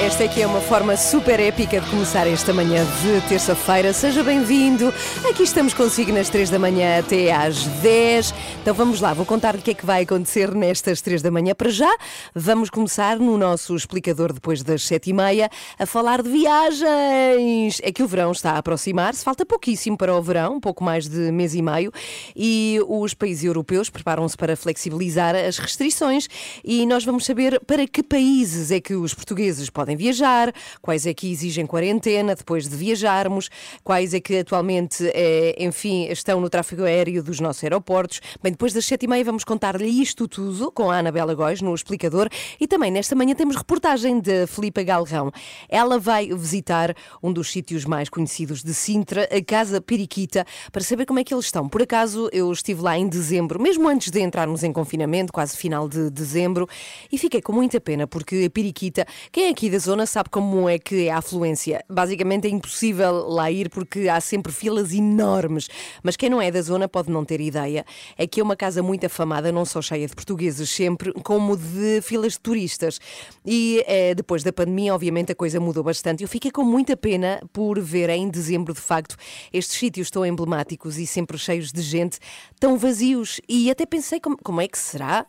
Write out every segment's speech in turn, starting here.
Esta aqui é uma forma super épica de começar esta manhã de terça-feira. Seja bem-vindo. Aqui estamos consigo nas 3 da manhã até às 10. Então vamos lá, vou contar o que é que vai acontecer nestas 3 da manhã. Para já, vamos começar no nosso explicador depois das 7 e meia a falar de viagens. É que o verão está a aproximar-se, falta pouquíssimo para o verão, um pouco mais de mês e meio, e os países europeus preparam-se para flexibilizar as restrições e nós vamos saber para que países é que os portugueses podem viajar, quais é que exigem quarentena depois de viajarmos, quais é que atualmente, eh, enfim, estão no tráfego aéreo dos nossos aeroportos. Bem, depois das sete e meia vamos contar-lhe isto tudo com a Anabela Góis no explicador e também nesta manhã temos reportagem de Filipa Galrão. Ela vai visitar um dos sítios mais conhecidos de Sintra, a Casa Periquita, para saber como é que eles estão. Por acaso, eu estive lá em dezembro, mesmo antes de entrarmos em confinamento, quase final de dezembro, e fiquei com muita pena, porque a Periquita, quem é aqui da zona sabe como é que é a afluência. Basicamente é impossível lá ir porque há sempre filas enormes. Mas quem não é da zona pode não ter ideia. É que é uma casa muito afamada, não só cheia de portugueses sempre, como de filas de turistas. E eh, depois da pandemia, obviamente, a coisa mudou bastante. Eu fiquei com muita pena por ver em dezembro, de facto, estes sítios tão emblemáticos e sempre cheios de gente, tão vazios. E até pensei como, como é que será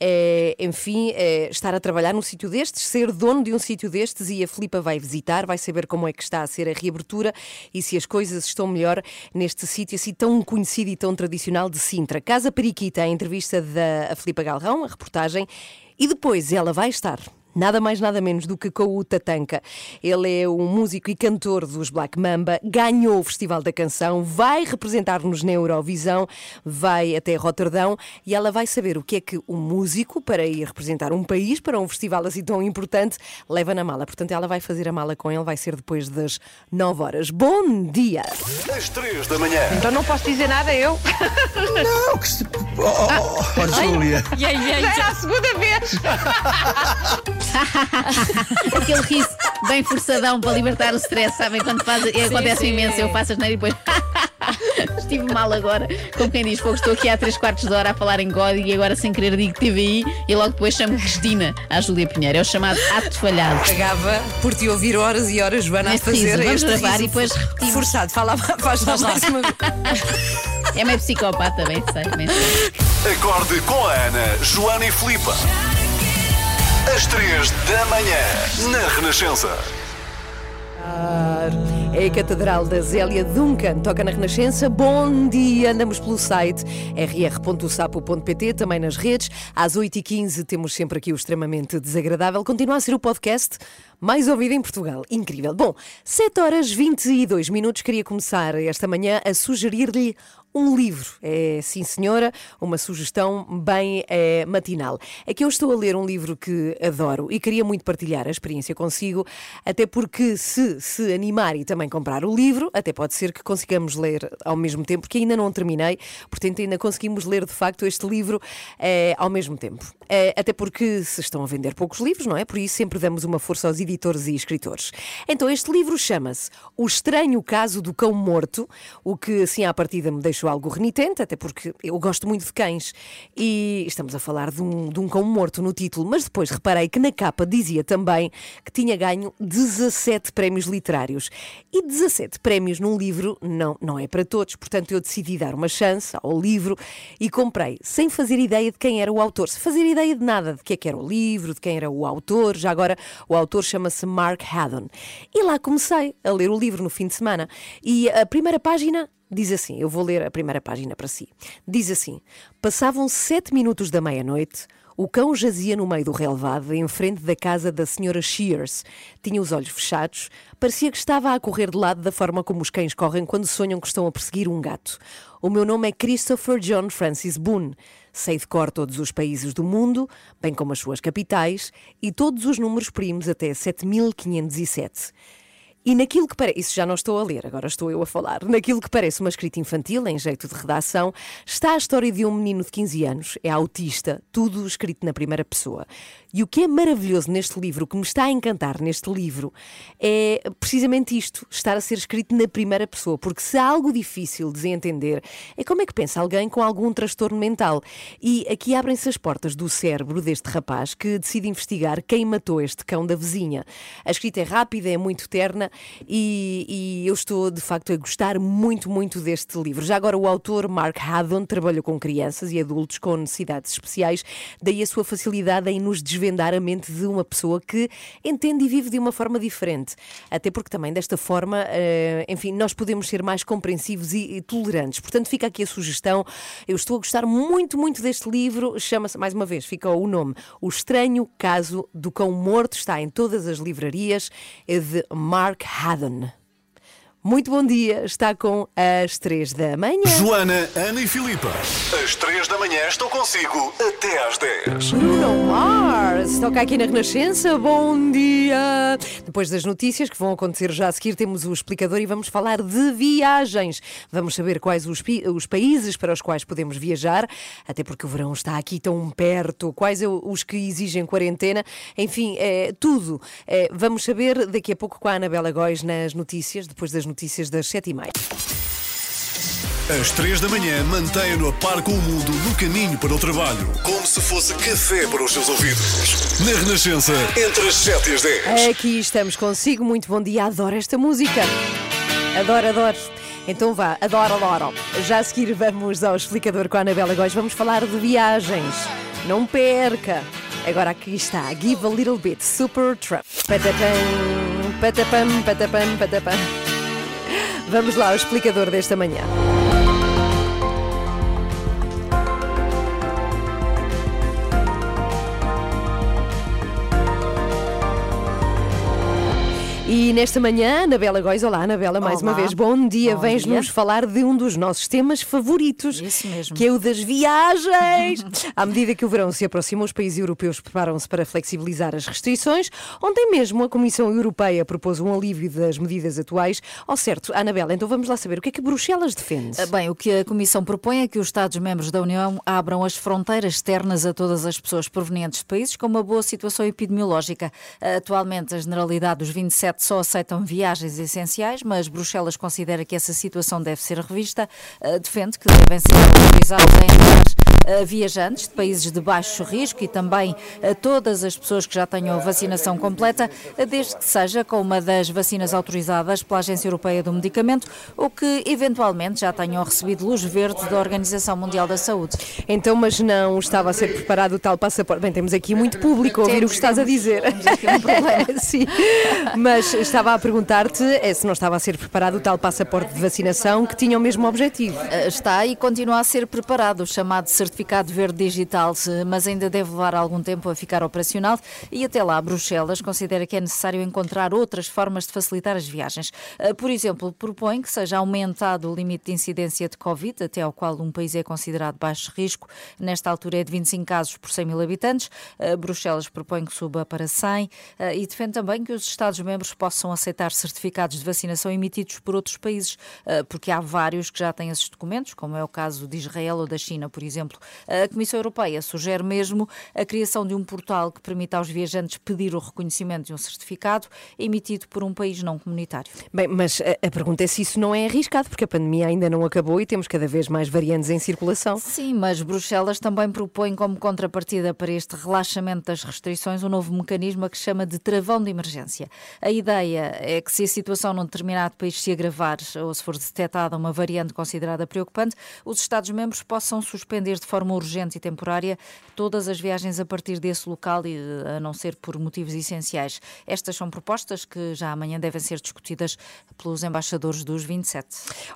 é, enfim, é, estar a trabalhar num sítio destes, ser dono de um sítio destes e a Filipa vai visitar, vai saber como é que está a ser a reabertura e se as coisas estão melhor neste sítio assim tão conhecido e tão tradicional de Sintra. Casa Periquita, a entrevista da Filipa Galrão, a reportagem, e depois ela vai estar nada mais nada menos do que com o Tatanka. Ele é um músico e cantor dos Black Mamba, ganhou o Festival da Canção, vai representar-nos na Eurovisão, vai até Roterdão e ela vai saber o que é que um músico, para ir representar um país, para um festival assim tão importante, leva na mala. Portanto, ela vai fazer a mala com ele, vai ser depois das 9 horas. Bom dia! Às 3 da manhã. Então não posso dizer nada eu. Não, que se... Oh, oh, oh, oh, Júlia. Já é a segunda vez. Aquele riso bem forçadão para libertar o stress, sabem? Quando faz, acontece imenso, eu faço as neiras e depois. Estive mal agora, como quem diz, fogo, estou aqui há 3 quartos de hora a falar em código e agora sem querer digo TVI e logo depois chamo Cristina à Júlia Pinheiro. É o chamado ato falhado. Pagava por te ouvir horas e horas, Joana, a fazer vamos este gravar riso e depois repetimos. Forçado, fala, faz lá mais uma vez. É meio psicopata, bem sei, bem sei. Acorde com a Ana, Joana e Filipa. Às 3 da manhã, na Renascença. É a Catedral da Zélia Duncan, toca na Renascença. Bom dia, andamos pelo site rr.sapo.pt, também nas redes. Às 8h15 temos sempre aqui o extremamente desagradável. Continua a ser o podcast mais ouvido em Portugal. Incrível. Bom, 7 horas 22 minutos. Queria começar esta manhã a sugerir-lhe um livro. É, sim, senhora, uma sugestão bem é, matinal. É que eu estou a ler um livro que adoro e queria muito partilhar a experiência consigo, até porque se se animar e também comprar o livro, até pode ser que consigamos ler ao mesmo tempo, porque ainda não terminei, portanto ainda conseguimos ler de facto este livro é, ao mesmo tempo. É, até porque se estão a vender poucos livros, não é? Por isso sempre damos uma força aos editores e escritores. Então este livro chama-se O Estranho Caso do Cão Morto, o que assim à partida me deixou algo renitente, até porque eu gosto muito de cães e estamos a falar de um, de um cão morto no título, mas depois reparei que na capa dizia também que tinha ganho 17 prémios literários. E 17 prémios num livro não, não é para todos, portanto eu decidi dar uma chance ao livro e comprei, sem fazer ideia de quem era o autor, sem fazer ideia de nada de que é que era o livro, de quem era o autor. Já agora o autor chama-se Mark Haddon. E lá comecei a ler o livro no fim de semana e a primeira página Diz assim, eu vou ler a primeira página para si. Diz assim: Passavam sete minutos da meia-noite, O cão jazia no meio do relevado, em frente da casa da senhora Shears. Tinha os olhos fechados, parecia que estava a correr de lado da forma como os cães correm quando sonham que estão a perseguir um gato. O meu nome é Christopher John Francis Boone. Sei de cor todos os países do mundo, bem como as suas capitais, e todos os números primos até 7507. E naquilo que parece, isso já não estou a ler, agora estou eu a falar, naquilo que parece uma escrita infantil, em jeito de redação, está a história de um menino de 15 anos, é autista, tudo escrito na primeira pessoa. E o que é maravilhoso neste livro, o que me está a encantar neste livro, é precisamente isto, estar a ser escrito na primeira pessoa, porque se há algo difícil de entender, é como é que pensa alguém com algum transtorno mental. E aqui abrem-se as portas do cérebro deste rapaz que decide investigar quem matou este cão da vizinha. A escrita é rápida, é muito terna e, e eu estou de facto a gostar muito, muito deste livro. Já agora, o autor Mark Haddon trabalhou com crianças e adultos com necessidades especiais, daí a sua facilidade em nos desvendar a mente de uma pessoa que entende e vive de uma forma diferente. Até porque também desta forma, eh, enfim, nós podemos ser mais compreensivos e, tolerantes. Portanto, fica aqui a sugestão. Eu estou a gostar muito, muito deste livro. Chama-se, mais uma vez, fica o nome: O Estranho Caso do Cão Morto. Está em todas as livrarias. É de Mark Haddon. Muito bom dia, está com as três da manhã. Joana, Ana e Filipa. Às 3 da manhã estou consigo até às 10. Bruno Mars toca aqui na Renascença. Bom dia! Depois das notícias que vão acontecer já a seguir, temos o explicador e vamos falar de viagens. Vamos saber quais os, os países para os quais podemos viajar, até porque o verão está aqui tão perto. Quais é os que exigem quarentena? Enfim, é, tudo. É, vamos saber daqui a pouco com a Anabela Góis nas notícias, depois das notícias das 7h30. Às 3 da manhã mantenha-no a par com o mundo no caminho para o trabalho. Como se fosse café para os seus ouvidos. Na Renascença, entre as 7 e as 10. Aqui estamos consigo. Muito bom dia. Adoro esta música. Adoro, adoro. Então vá, adoro, adoro. Já a seguir vamos ao explicador com a Anabela Góis. Vamos falar de viagens. Não perca. Agora aqui está, Give a Little Bit, Super Trump. Patapam, patapam, patapam, patapam. Vamos lá ao explicador desta manhã. E nesta manhã, Anabela Góis, olá Anabela, mais uma Olá. vez, bom dia. Vens-nos falar de um dos nossos temas favoritos, Isso mesmo. que é o das viagens. à medida que o verão se aproxima, os países europeus preparam-se para flexibilizar as restrições. Ontem mesmo, a Comissão Europeia propôs um alívio das medidas atuais. Ao certo, Anabela, então vamos lá saber o que é que Bruxelas defende. Ah, Bem, o que a Comissão propõe é que os Estados-membros da União abram as fronteiras externas a todas as pessoas provenientes de países com uma boa situação epidemiológica. Ah, Atualmente, a generalidade dos 27 só aceitam viagens essenciais, mas Bruxelas considera que essa situação deve ser revista. Ah, Defende que devem ser autorizados a entrar ah, viajantes de países de baixo risco e também a todas as pessoas que já tenham vacinação completa, ah, desde que seja com uma das vacinas autorizadas pela Agência Europeia do Medicamento ou que eventualmente já tenham recebido luz verde da Organização Mundial da Saúde. Então, mas não estava a ser preparado o tal passaporte. Bem, temos aqui muito público a ouvir o que estás a dizer. Um. Sim, mas estava a perguntar-te eh, se não estava a ser preparado o tal passaporte de vacinação que tinha o mesmo objetivo. Ah, Está e continua a ser preparado o chamado Certificado Verde Digital, mas ainda deve levar algum tempo a ficar operacional e até lá Bruxelas considera que é necessário encontrar outras formas de facilitar as viagens. Ah, Por exemplo, propõe que seja aumentado o limite de incidência de Covid, até ao qual um país é considerado baixo risco. Nesta altura é de 25 casos por 100 mil habitantes. Bruxelas propõe que suba para 100 ah, e defende também que os Estados-membros possam aceitar certificados de vacinação emitidos por outros países, ah, porque há vários que já têm esses documentos, como é o caso de Israel ou da China, por exemplo. A Comissão Europeia sugere mesmo a criação de um portal que permita aos viajantes pedir o reconhecimento de um certificado emitido por um país não comunitário. Bem, mas a, a pergunta é se isso não é arriscado, porque a pandemia ainda não acabou e temos cada vez mais variantes em circulação. Sim, mas Bruxelas também propõe como contrapartida para este relaxamento das restrições um novo mecanismo a que chama de travão de emergência. A ideia ideia é que se a situação num determinado país se agravar ou se for detectada uma variante considerada preocupante, os Estados-membros possam suspender de forma urgente e temporária todas as viagens a partir desse local, a não ser por motivos essenciais. Estas são propostas que já amanhã devem ser discutidas pelos embaixadores dos 27.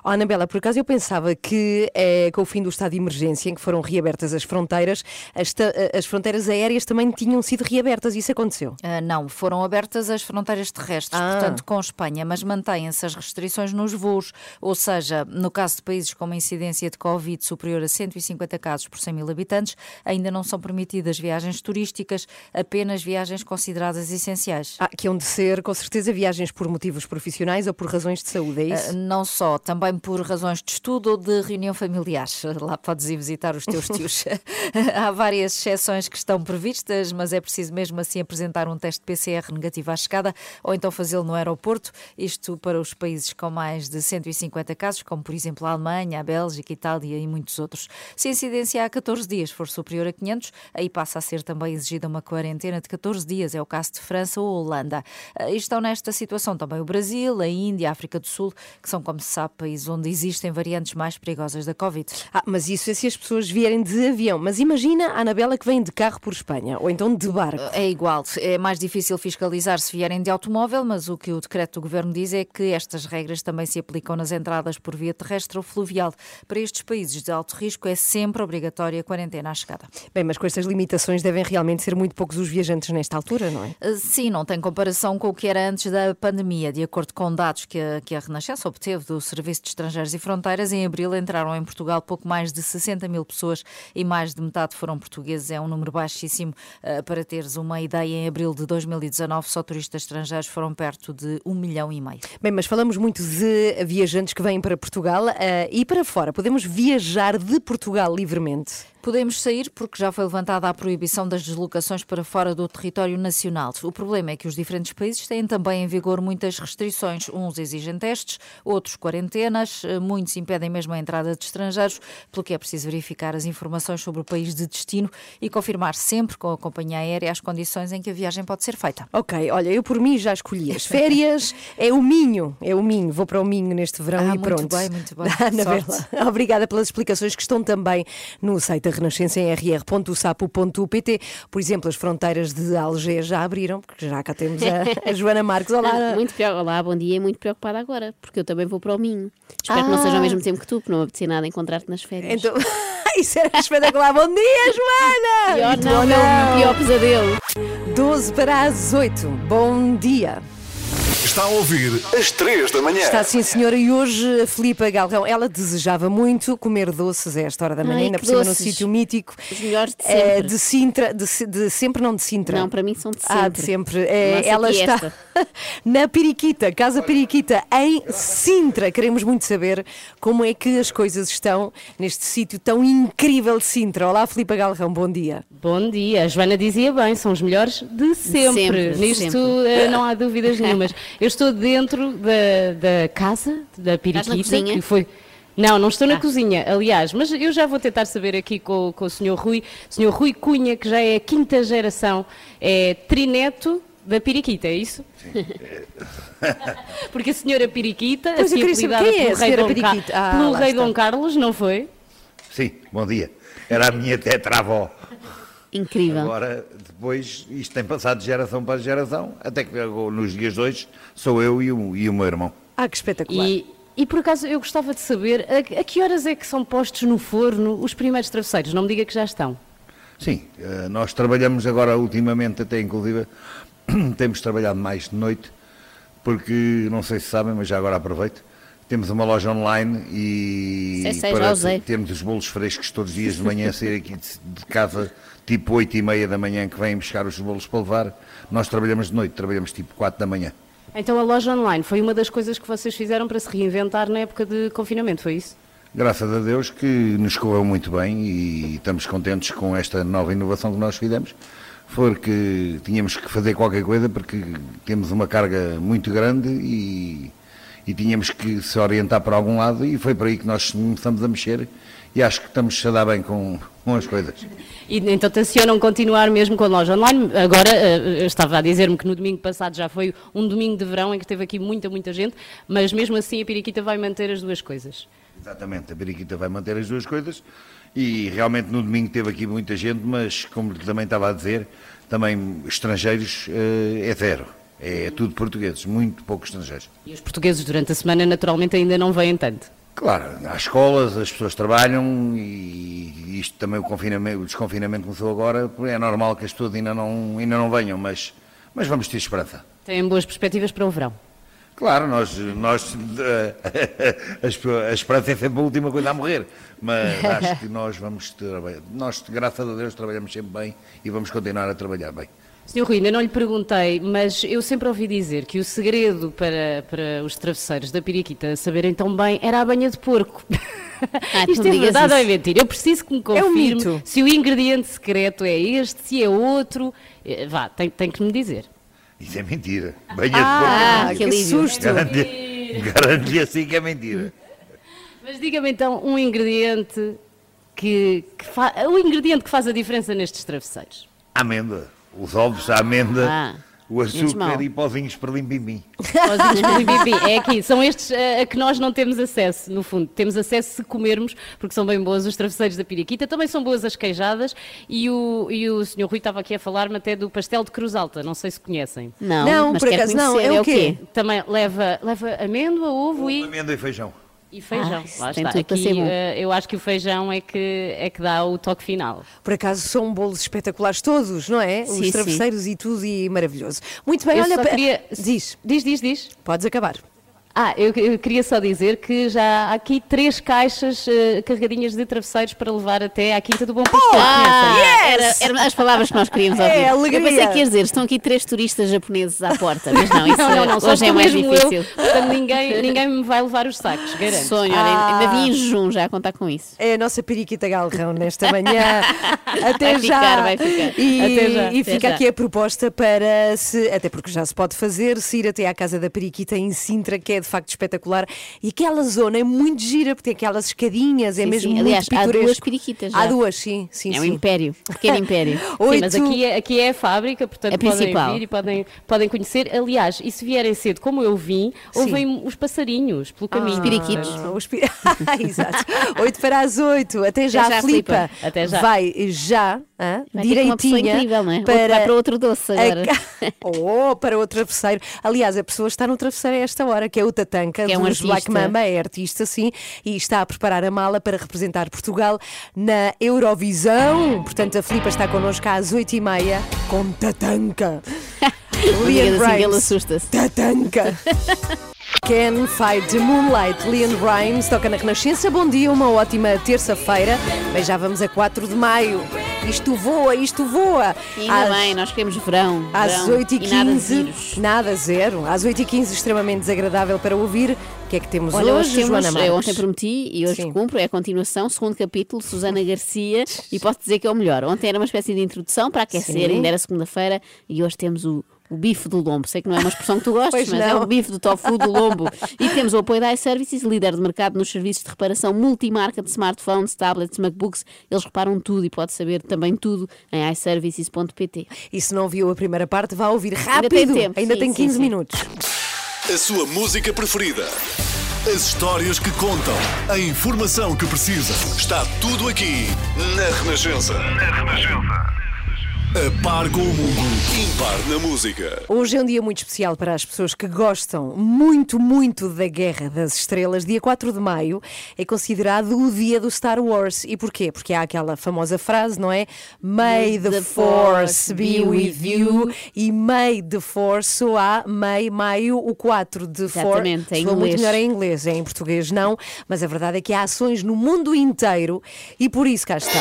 Oh, Anabela, por acaso eu pensava que é, com o fim do estado de emergência, em que foram reabertas as fronteiras, as, as fronteiras aéreas também tinham sido reabertas. Isso aconteceu? Uh, não, foram abertas as fronteiras terrestres, ah. portanto, com Espanha, mas mantêm-se as restrições nos voos, ou seja, no caso de países com uma incidência de Covid superior a 150 casos por 100 mil habitantes, ainda não são permitidas viagens turísticas, apenas viagens consideradas essenciais. Ah, que hão de ser, com certeza, viagens por motivos profissionais ou por razões de saúde, é isso? Uh, não só, também por razões de estudo ou de reunião familiar. Lá podes ir visitar os teus tios. Há várias exceções que estão previstas, mas é preciso mesmo assim apresentar um teste PCR negativo à chegada ou então fazê-lo no aeroporto. Isto para os países com mais de 150 casos, como por exemplo a Alemanha, a Bélgica, a Itália e muitos outros. Se a incidência há 14 dias for superior a 500, aí passa a ser também exigida uma quarentena de 14 dias. É o caso de França ou Holanda. E estão nesta situação também o Brasil, a Índia, a África do Sul, que são, como se sabe, países onde existem variantes mais perigosas da Covid. Ah, mas isso é se as pessoas vierem de avião. Mas imagina a Anabela que vem de carro por Espanha, ou então de barco. É igual. É mais difícil fiscalizar se vierem de automóvel, mas o que o decreto do governo diz é que estas regras também se aplicam nas entradas por via terrestre ou fluvial. Para estes países de alto risco é sempre obrigatória a quarentena à chegada. Bem, mas com estas limitações devem realmente ser muito poucos os viajantes nesta altura, não é? Ah, sim, não tem comparação com o que era antes da pandemia. De acordo com dados que a, que a Renascença obteve do Serviço de Estrangeiros e Fronteiras, em abril entraram em Portugal pouco mais de 60 mil pessoas e mais de metade foram portugueses. É um número baixíssimo. Uh, para teres uma ideia, em abril de 2019, só turistas estrangeiros foram perto de um milhão e meio. Bem, mas falamos muito de viajantes que vêm para Portugal uh, e para fora. Podemos viajar de Portugal livremente? Podemos sair porque já foi levantada a proibição das deslocações para fora do território nacional. O problema é que os diferentes países têm também em vigor muitas restrições. Uns exigem testes, outros quarentenas, muitos impedem mesmo a entrada de estrangeiros, pelo que é preciso verificar as informações sobre o país de destino e confirmar sempre com a companhia aérea as condições em que a viagem pode ser feita. Ok, olha, eu por mim já escolhi as férias, é o Minho, é o Minho, vou para o Minho neste verão ah, e pronto. Muito bem, muito bem. Obrigada pelas explicações que estão também no site Renascença em rr.sapo.pt. Por exemplo, as fronteiras de Alger já abriram, porque já cá temos a, a Joana Marques. Olá. Não, muito Olá, bom dia e muito preocupada agora, porque eu também vou para o Minho. Espero ah. que não seja ao mesmo tempo que tu, porque não me apetecia nada encontrar-te nas férias. Então, isso era espetacular. Bom dia, Joana! Pior não, não, pior pesadelo. 12 para as 8. Bom dia. Está a ouvir às 3 da manhã. Está sim, senhora. E hoje a Filipa Galrão, ela desejava muito comer doces a esta hora da manhã, ainda por cima num sítio mítico. Os melhores de sempre. É, de Sintra, de, de, sempre, não de Sintra. Não, para mim são de sempre. Ah, de sempre. É, ela está na Periquita, Casa Periquita, em Sintra. Queremos muito saber como é que as coisas estão neste sítio tão incrível de Sintra. Olá, Filipa Galrão, bom dia. Bom dia. A Joana dizia bem, são os melhores de sempre. sempre Nisto sempre. Eh, não há dúvidas nenhumas. Eu estou dentro da, da casa da Periquita, que foi. Não, não estou na ah. cozinha, aliás, mas eu já vou tentar saber aqui com, com o Sr. Rui, Sr. Rui Cunha, que já é a quinta geração, é trineto da Periquita, é isso? Sim. Porque a senhora Periquita, pois assim apelidada é pelo, rei Dom, ah, pelo rei Dom Carlos, não foi? Sim, bom dia. Era a minha tetravó. Incrível. Agora, depois, isto tem passado de geração para geração, até que nos dias de hoje sou eu e o, e o meu irmão. Ah, que espetacular. E, e por acaso eu gostava de saber a, a, que horas é que são postos no forno os primeiros travesseiros? Não me diga que já estão. Sim, eh, nós trabalhamos agora ultimamente, até inclusive temos trabalhado mais de noite, porque não sei se sabem, mas já agora aproveito. Temos uma loja online e sei, para termos os bolos frescos todos os dias de manhã sair aqui de, de casa tipo 8 e meia da manhã que vêm buscar os bolos para levar, nós trabalhamos de noite, trabalhamos tipo 4 da manhã. Então a loja online foi uma das coisas que vocês fizeram para se reinventar na época de confinamento, foi isso? Graças a Deus que nos correu muito bem e estamos contentes com esta nova inovação que nós fizemos, porque tínhamos que fazer qualquer coisa porque temos uma carga muito grande e, e tínhamos que se orientar para algum lado e foi por aí que nós começamos a mexer e acho que estamos a dar bem com, com as coisas. E então tencionam continuar mesmo com a loja online. Agora, uh, estava a dizer-me que no domingo passado já foi um domingo de verão em que teve aqui muita, muita gente, mas mesmo assim a Piriquita vai manter as duas coisas. Exatamente, a Piriquita vai manter as duas coisas e realmente no domingo teve aqui muita gente, mas como também estava a dizer, também estrangeiros uh, é zero. É tudo portugueses, muito poucos estrangeiros. E os portugueses durante a semana naturalmente ainda não vêm tanto? Claro, há escolas, as pessoas trabalham e isto também o confinamento, o desconfinamento começou agora, é normal que as pessoas ainda não, ainda não venham, mas, mas vamos ter esperança. Têm boas perspectivas para o verão? Claro, nós, nós a esperança é sempre a última coisa a morrer, mas acho que nós vamos trabalhar, nós graças a Deus trabalhamos sempre bem e vamos continuar a trabalhar bem. Senhor Rui, ainda não lhe perguntei, mas eu sempre ouvi dizer que o segredo para, para os travesseiros da Piriquita saberem tão bem era a banha de porco. Ah, Isto é verdade ou é mentira? Eu preciso que me confirme é um se o ingrediente secreto é este, se é outro. Eh, vá, tem, tem que me dizer. Isso é mentira. Banha ah. Ah, que, que susto. Garanto-lhe assim que é mentira. Mas diga-me então um ingrediente que, que fa... o ingrediente que faz a diferença nestes travesseiros. Amêndoa os ovos, a amenda, ah, o açúcar e pozinhos para limpim Pozinhos para limpim É aqui, são estes uh, a que nós não temos acesso, no fundo. Temos acesso se comermos, porque são bem boas os travesseiros da Piriquita, também são boas as queijadas e o, e o senhor Rui estava aqui a falar-me até do pastel de Cruz Alta, não sei se conhecem. Não, não por acaso não, é, é o quê? Também leva, leva amêndoa, ovo, ovo e... Amêndoa e feijão. E feijão, ah, lá está. Aqui, uh, eu acho que o feijão é que, é que dá o toque final. Por acaso são bolos espetaculares todos, não é? Sim, Os travesseiros sim. e tudo, e maravilhoso. Muito bem, eu olha... Queria... Diz. Diz, diz, diz. Podes acabar. Ah, eu, eu, queria só dizer que já há aqui três caixas uh, carregadinhas de travesseiros para levar até à Quinta do Bom Pastor. Oh, ah, yes! era, era, as palavras que nós queríamos ouvir. É, alegria. Eu pensei que ias dizer, estão aqui três turistas japoneses à porta, mas não, isso não, não, não, hoje é mais difícil. Eu, portanto, ninguém, ninguém me vai levar os sacos, garanto. Sonho, ah. ainda vim em jejum já a contar com isso. É a nossa periquita galrão nesta manhã. Até vai já. Ficar, vai ficar. E, até já. e fica já. aqui a proposta para, se, até porque já se pode fazer, se ir até à casa da periquita em Sintra, que é de facto espetacular e aquela zona é muito gira, porque tem aquelas escadinhas, é sim, mesmo sim. muito Aliás, pitoresco. Há duas periquitas já. Há duas, sim. sim é um império, um pequeno império. Sim, mas aqui é, aqui é a fábrica, portanto é podem principal. vir e podem, podem conhecer. Aliás, e se vierem cedo, como eu vim, ouvem os passarinhos pelo ah, caminho. Os periquitos. Os pi... Exato. 8 para as 8. Até já, Até já flipa. flipa. Até já. Vai já, ah, Vai direitinha. Incrível, é? Para... Para outro doce agora. A... oh, para outro travesseiro. Aliás, a pessoa está no travesseiro a esta hora, que é o Tatanka, que é um dos Black Mamba, é artista, sim, e está a preparar a mala para representar Portugal na Eurovisão. Portanto, a Filipa está connosco às 8h30 com Tatanka. Liam assim ele assusta-se. Tatanka. Can Fight the Moonlight, Leon Rimes, toca na Renascença. Bom dia, uma ótima terça-feira. Bem, já vamos a 4 de maio. Isto voa, isto voa. E ainda às, bem, nós queremos verão. Às 8h15, nada, nada, zero. Às 8h15, extremamente desagradável para ouvir. O que é que temos Olha, hoje, temos, Joana Marques? Eu ontem prometi e hoje Sim. cumpro, é a continuação, segundo capítulo, Susana Garcia, e posso dizer que é o melhor. Ontem era uma espécie de introdução para aquecer, Sim. ainda era segunda-feira, e hoje temos o o bife do lombo. Sei que não é uma expressão que tu gostes, mas é não. é o bife do tofu do lombo. E temos o apoio da iServices, líder de mercado nos serviços de reparação multimarca de smartphones, tablets, MacBooks. Eles reparam tudo e pode saber também tudo em iServices.pt. E se não viu a primeira parte, vá ouvir rápido. Ainda tem, tempo. Ainda sim, tem 15 sim, minutos. A sua música preferida. As histórias que contam, a informação que precisa. Está tudo aqui na Renascença. Na Renascença. A par com o mundo, impar na música. Hoje é um dia muito especial para as pessoas que gostam muito, muito da Guerra das Estrelas. Dia 4 de maio é considerado o dia do Star Wars. E porquê? Porque há aquela famosa frase, não é? May the, the Force be with you. E May the Force só há May, maio, o 4 de Exatamente, Force. É inglês. muito melhor em inglês, é em português não. Mas a verdade é que há ações no mundo inteiro e por isso cá está.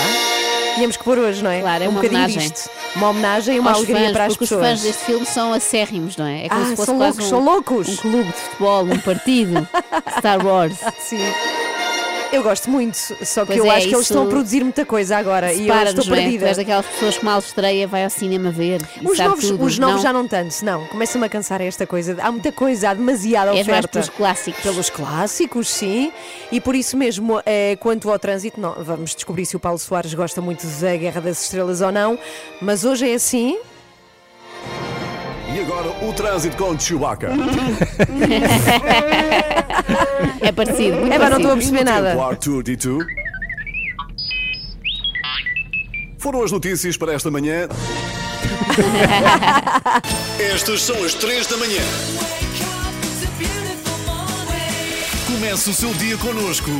Tínhamos que pôr hoje, não é? Claro, é um uma homenagem. Disto. Uma homenagem e uma alegria fãs, para as pessoas. Os fãs deste filme são acérrimos, não é? É como ah, se fosse são quase loucos, um, são loucos. um clube de futebol, um partido. Star Wars. Sim. Eu gosto muito, só que pois eu é, acho que eles estão a produzir muita coisa agora e eu estou é? perdida. És daquelas pessoas que mal estreia vai ao cinema ver. Os novos, tudo. os novos não? já não tanto, não. Começa-me a cansar esta coisa. Há muita coisa, há demasiada oferta. Mais pelos clássicos. Pelos clássicos, sim. E por isso mesmo, é, quanto ao trânsito, não, vamos descobrir se o Paulo Soares gosta muito da Guerra das Estrelas ou não. Mas hoje é assim. E agora o trânsito com Chewbacca. é parecido. Muito é, mas não estou a perceber nada. Foram as notícias para esta manhã. Estas são as três da manhã. Comece o seu dia connosco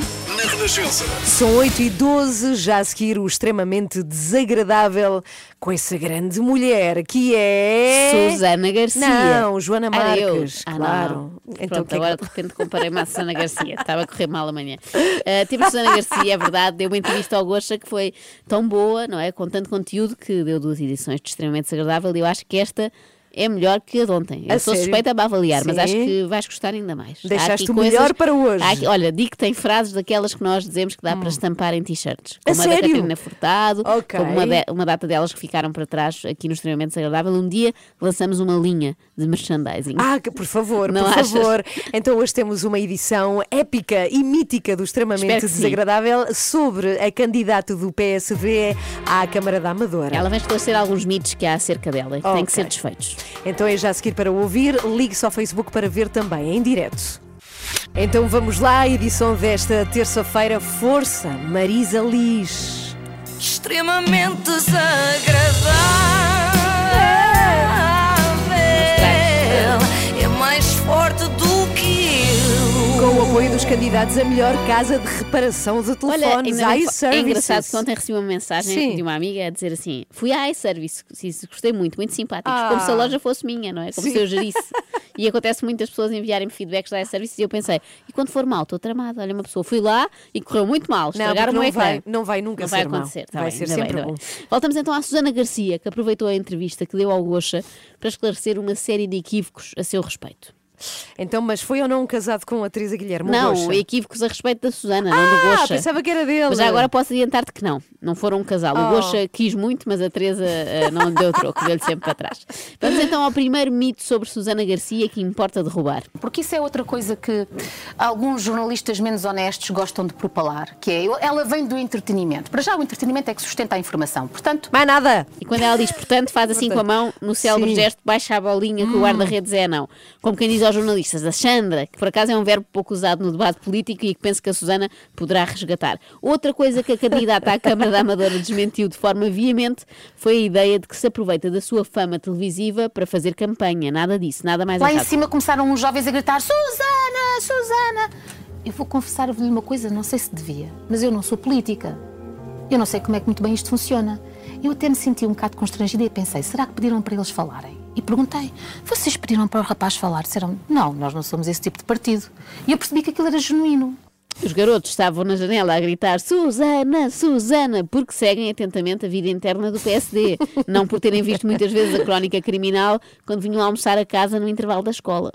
Renascença. São 8 e 12, já a seguir o extremamente desagradável com essa grande mulher que é. Susana Garcia. Não, Joana Marques. Ah, claro. Não. Então, Pronto, agora de repente comparei-me à Susana Garcia. Estava a correr mal amanhã. Uh, temos Susana Garcia, é verdade, deu uma entrevista ao Gocha que foi tão boa, não é? Com tanto conteúdo que deu duas edições de extremamente desagradável e eu acho que esta é melhor que a de ontem. Eu a sou sério? suspeita para avaliar, Sim. mas acho que vais gostar ainda mais. Deixaste o coisas... melhor para hoje. Aqui, olha, digo que tem frases daquelas que nós dizemos que dá hum. para estampar em t-shirts. Como a, a da Catarina Furtado, okay. como uma, de, uma, data delas que ficaram para trás aqui no Extremamente Desagradável. Um dia lançamos uma linha de merchandising. Ah, que, por favor, Não por achas? favor. Então hoje temos uma edição épica e mítica do Extremamente Desagradável sim. sobre a candidata do PSD à Câmara da Amadora. Ela vai esclarecer alguns mitos que há acerca dela, que okay. têm que ser desfeitos. Então é já a seguir para ouvir, ligue-se ao Facebook para ver também em direto. Então vamos lá, edição desta terça-feira, Força, Marisa Liz. Extremamente desagradável. Candidatos a melhor casa de reparação de telefones, Olha, iServices. É engraçado que ontem recebi uma mensagem Sim. de uma amiga a dizer assim: fui à iService, gostei muito, muito simpáticos, ah. como se a loja fosse minha, não é? Como Sim. se eu gerisse. e acontece muitas pessoas enviarem feedbacks da iServices e eu pensei: e quando for mal, estou tramada. Olha, uma pessoa fui lá e correu muito mal, estragaram não, não vai, não vai nunca não vai acontecer. Tá vai bem, ser sempre bem, bom. Voltamos então à Susana Garcia, que aproveitou a entrevista que deu ao Gocha para esclarecer uma série de equívocos a seu respeito. Então, mas foi ou não um casado com a Teresa Guilherme? Não, Goxa? equívocos a respeito da Susana, ah, não do Goxa. pensava que era dele. Mas já agora posso adiantar-te que não, não foram um casal. Oh. O Goxa quis muito, mas a Teresa uh, não deu troco, deu-lhe sempre para trás. Vamos então ao primeiro mito sobre Susana Garcia que importa derrubar. Porque isso é outra coisa que alguns jornalistas menos honestos gostam de propalar, que é, ela vem do entretenimento. Para já o entretenimento é que sustenta a informação, portanto... Mais nada! E quando ela diz, portanto, faz assim portanto, com a mão, no célebre sim. gesto, baixa a bolinha que hum. o guarda-redes é não. Como quem diz aos jornalistas, a Xandra, que por acaso é um verbo pouco usado no debate político e que penso que a Susana poderá resgatar. Outra coisa que a candidata à Câmara da Amadora desmentiu de forma veemente foi a ideia de que se aproveita da sua fama televisiva para fazer campanha. Nada disso, nada mais Lá errado. em cima começaram uns jovens a gritar Susana, Susana. Eu vou confessar-vos uma coisa, não sei se devia, mas eu não sou política. Eu não sei como é que muito bem isto funciona. Eu até me senti um bocado constrangida e pensei, será que pediram para eles falarem? E perguntei: vocês pediram para o rapaz falar? Disseram: não, nós não somos esse tipo de partido. E eu percebi que aquilo era genuíno. Os garotos estavam na janela a gritar Susana, Susana, porque seguem atentamente a vida interna do PSD, não por terem visto muitas vezes a crónica criminal quando vinham almoçar a casa no intervalo da escola.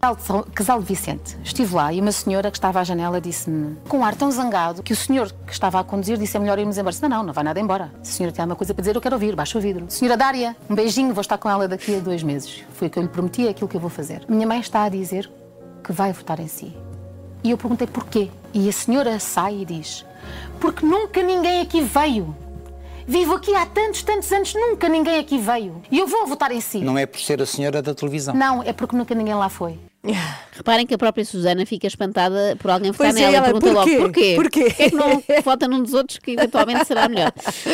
Casal de Vicente. Estive lá e uma senhora que estava à janela disse-me, com um ar tão zangado, que o senhor que estava a conduzir disse é melhor irmos embora. Não, não, não vai nada embora. Se a senhora tem alguma coisa para dizer, eu quero ouvir, baixa o vidro. Senhora Dária, um beijinho, vou estar com ela daqui a dois meses. Foi o que eu lhe prometi, é aquilo que eu vou fazer. Minha mãe está a dizer que vai votar em si. E eu perguntei porquê. E a senhora sai e diz: Porque nunca ninguém aqui veio. Vivo aqui há tantos, tantos anos, nunca ninguém aqui veio. E eu vou votar em si. Não é por ser a senhora da televisão. Não, é porque nunca ninguém lá foi. Reparem que a própria Susana fica espantada por alguém votar pois é, nela é, e pergunta porquê? logo porquê? Porquê? Porquê é que não vota num dos outros que eventualmente será melhor?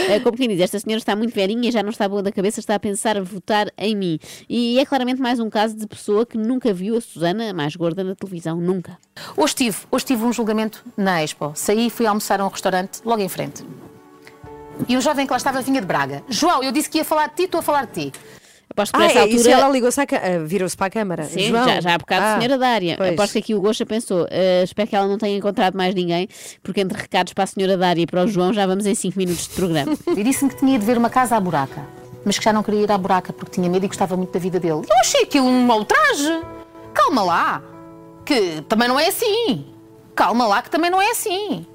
Eh, como quem diz, esta senhora está muito velhinha, já não está boa da cabeça, está a pensar votar em mim. E é claramente mais um caso de pessoa que nunca viu a Susana mais gorda na televisão, nunca. Hoje tive, hoje tive um julgamento na Expo. Saí e fui almoçar a um restaurante logo em frente. E um jovem que lá estava vinha de Braga. João, eu disse que ia falar de ti, estou a falar de ti. Aposto que ah, nessa é, altura. ela ligou-se à, uh, virou-se para a câmara. Sim, João. já, já há bocado ah, senhora Dária. Pois. Aposto que aqui o Gosta pensou: uh, espero que ela não tenha encontrado mais ninguém, porque entre recados para a senhora Dária e para o João já vamos em 5 minutos de programa. e disse-me que tinha de ver uma casa à buraca, mas que já não queria ir à buraca porque tinha medo e gostava muito da vida dele. Eu achei aquilo um ultraje. Calma lá, que também não é assim. Calma lá, que também não é assim.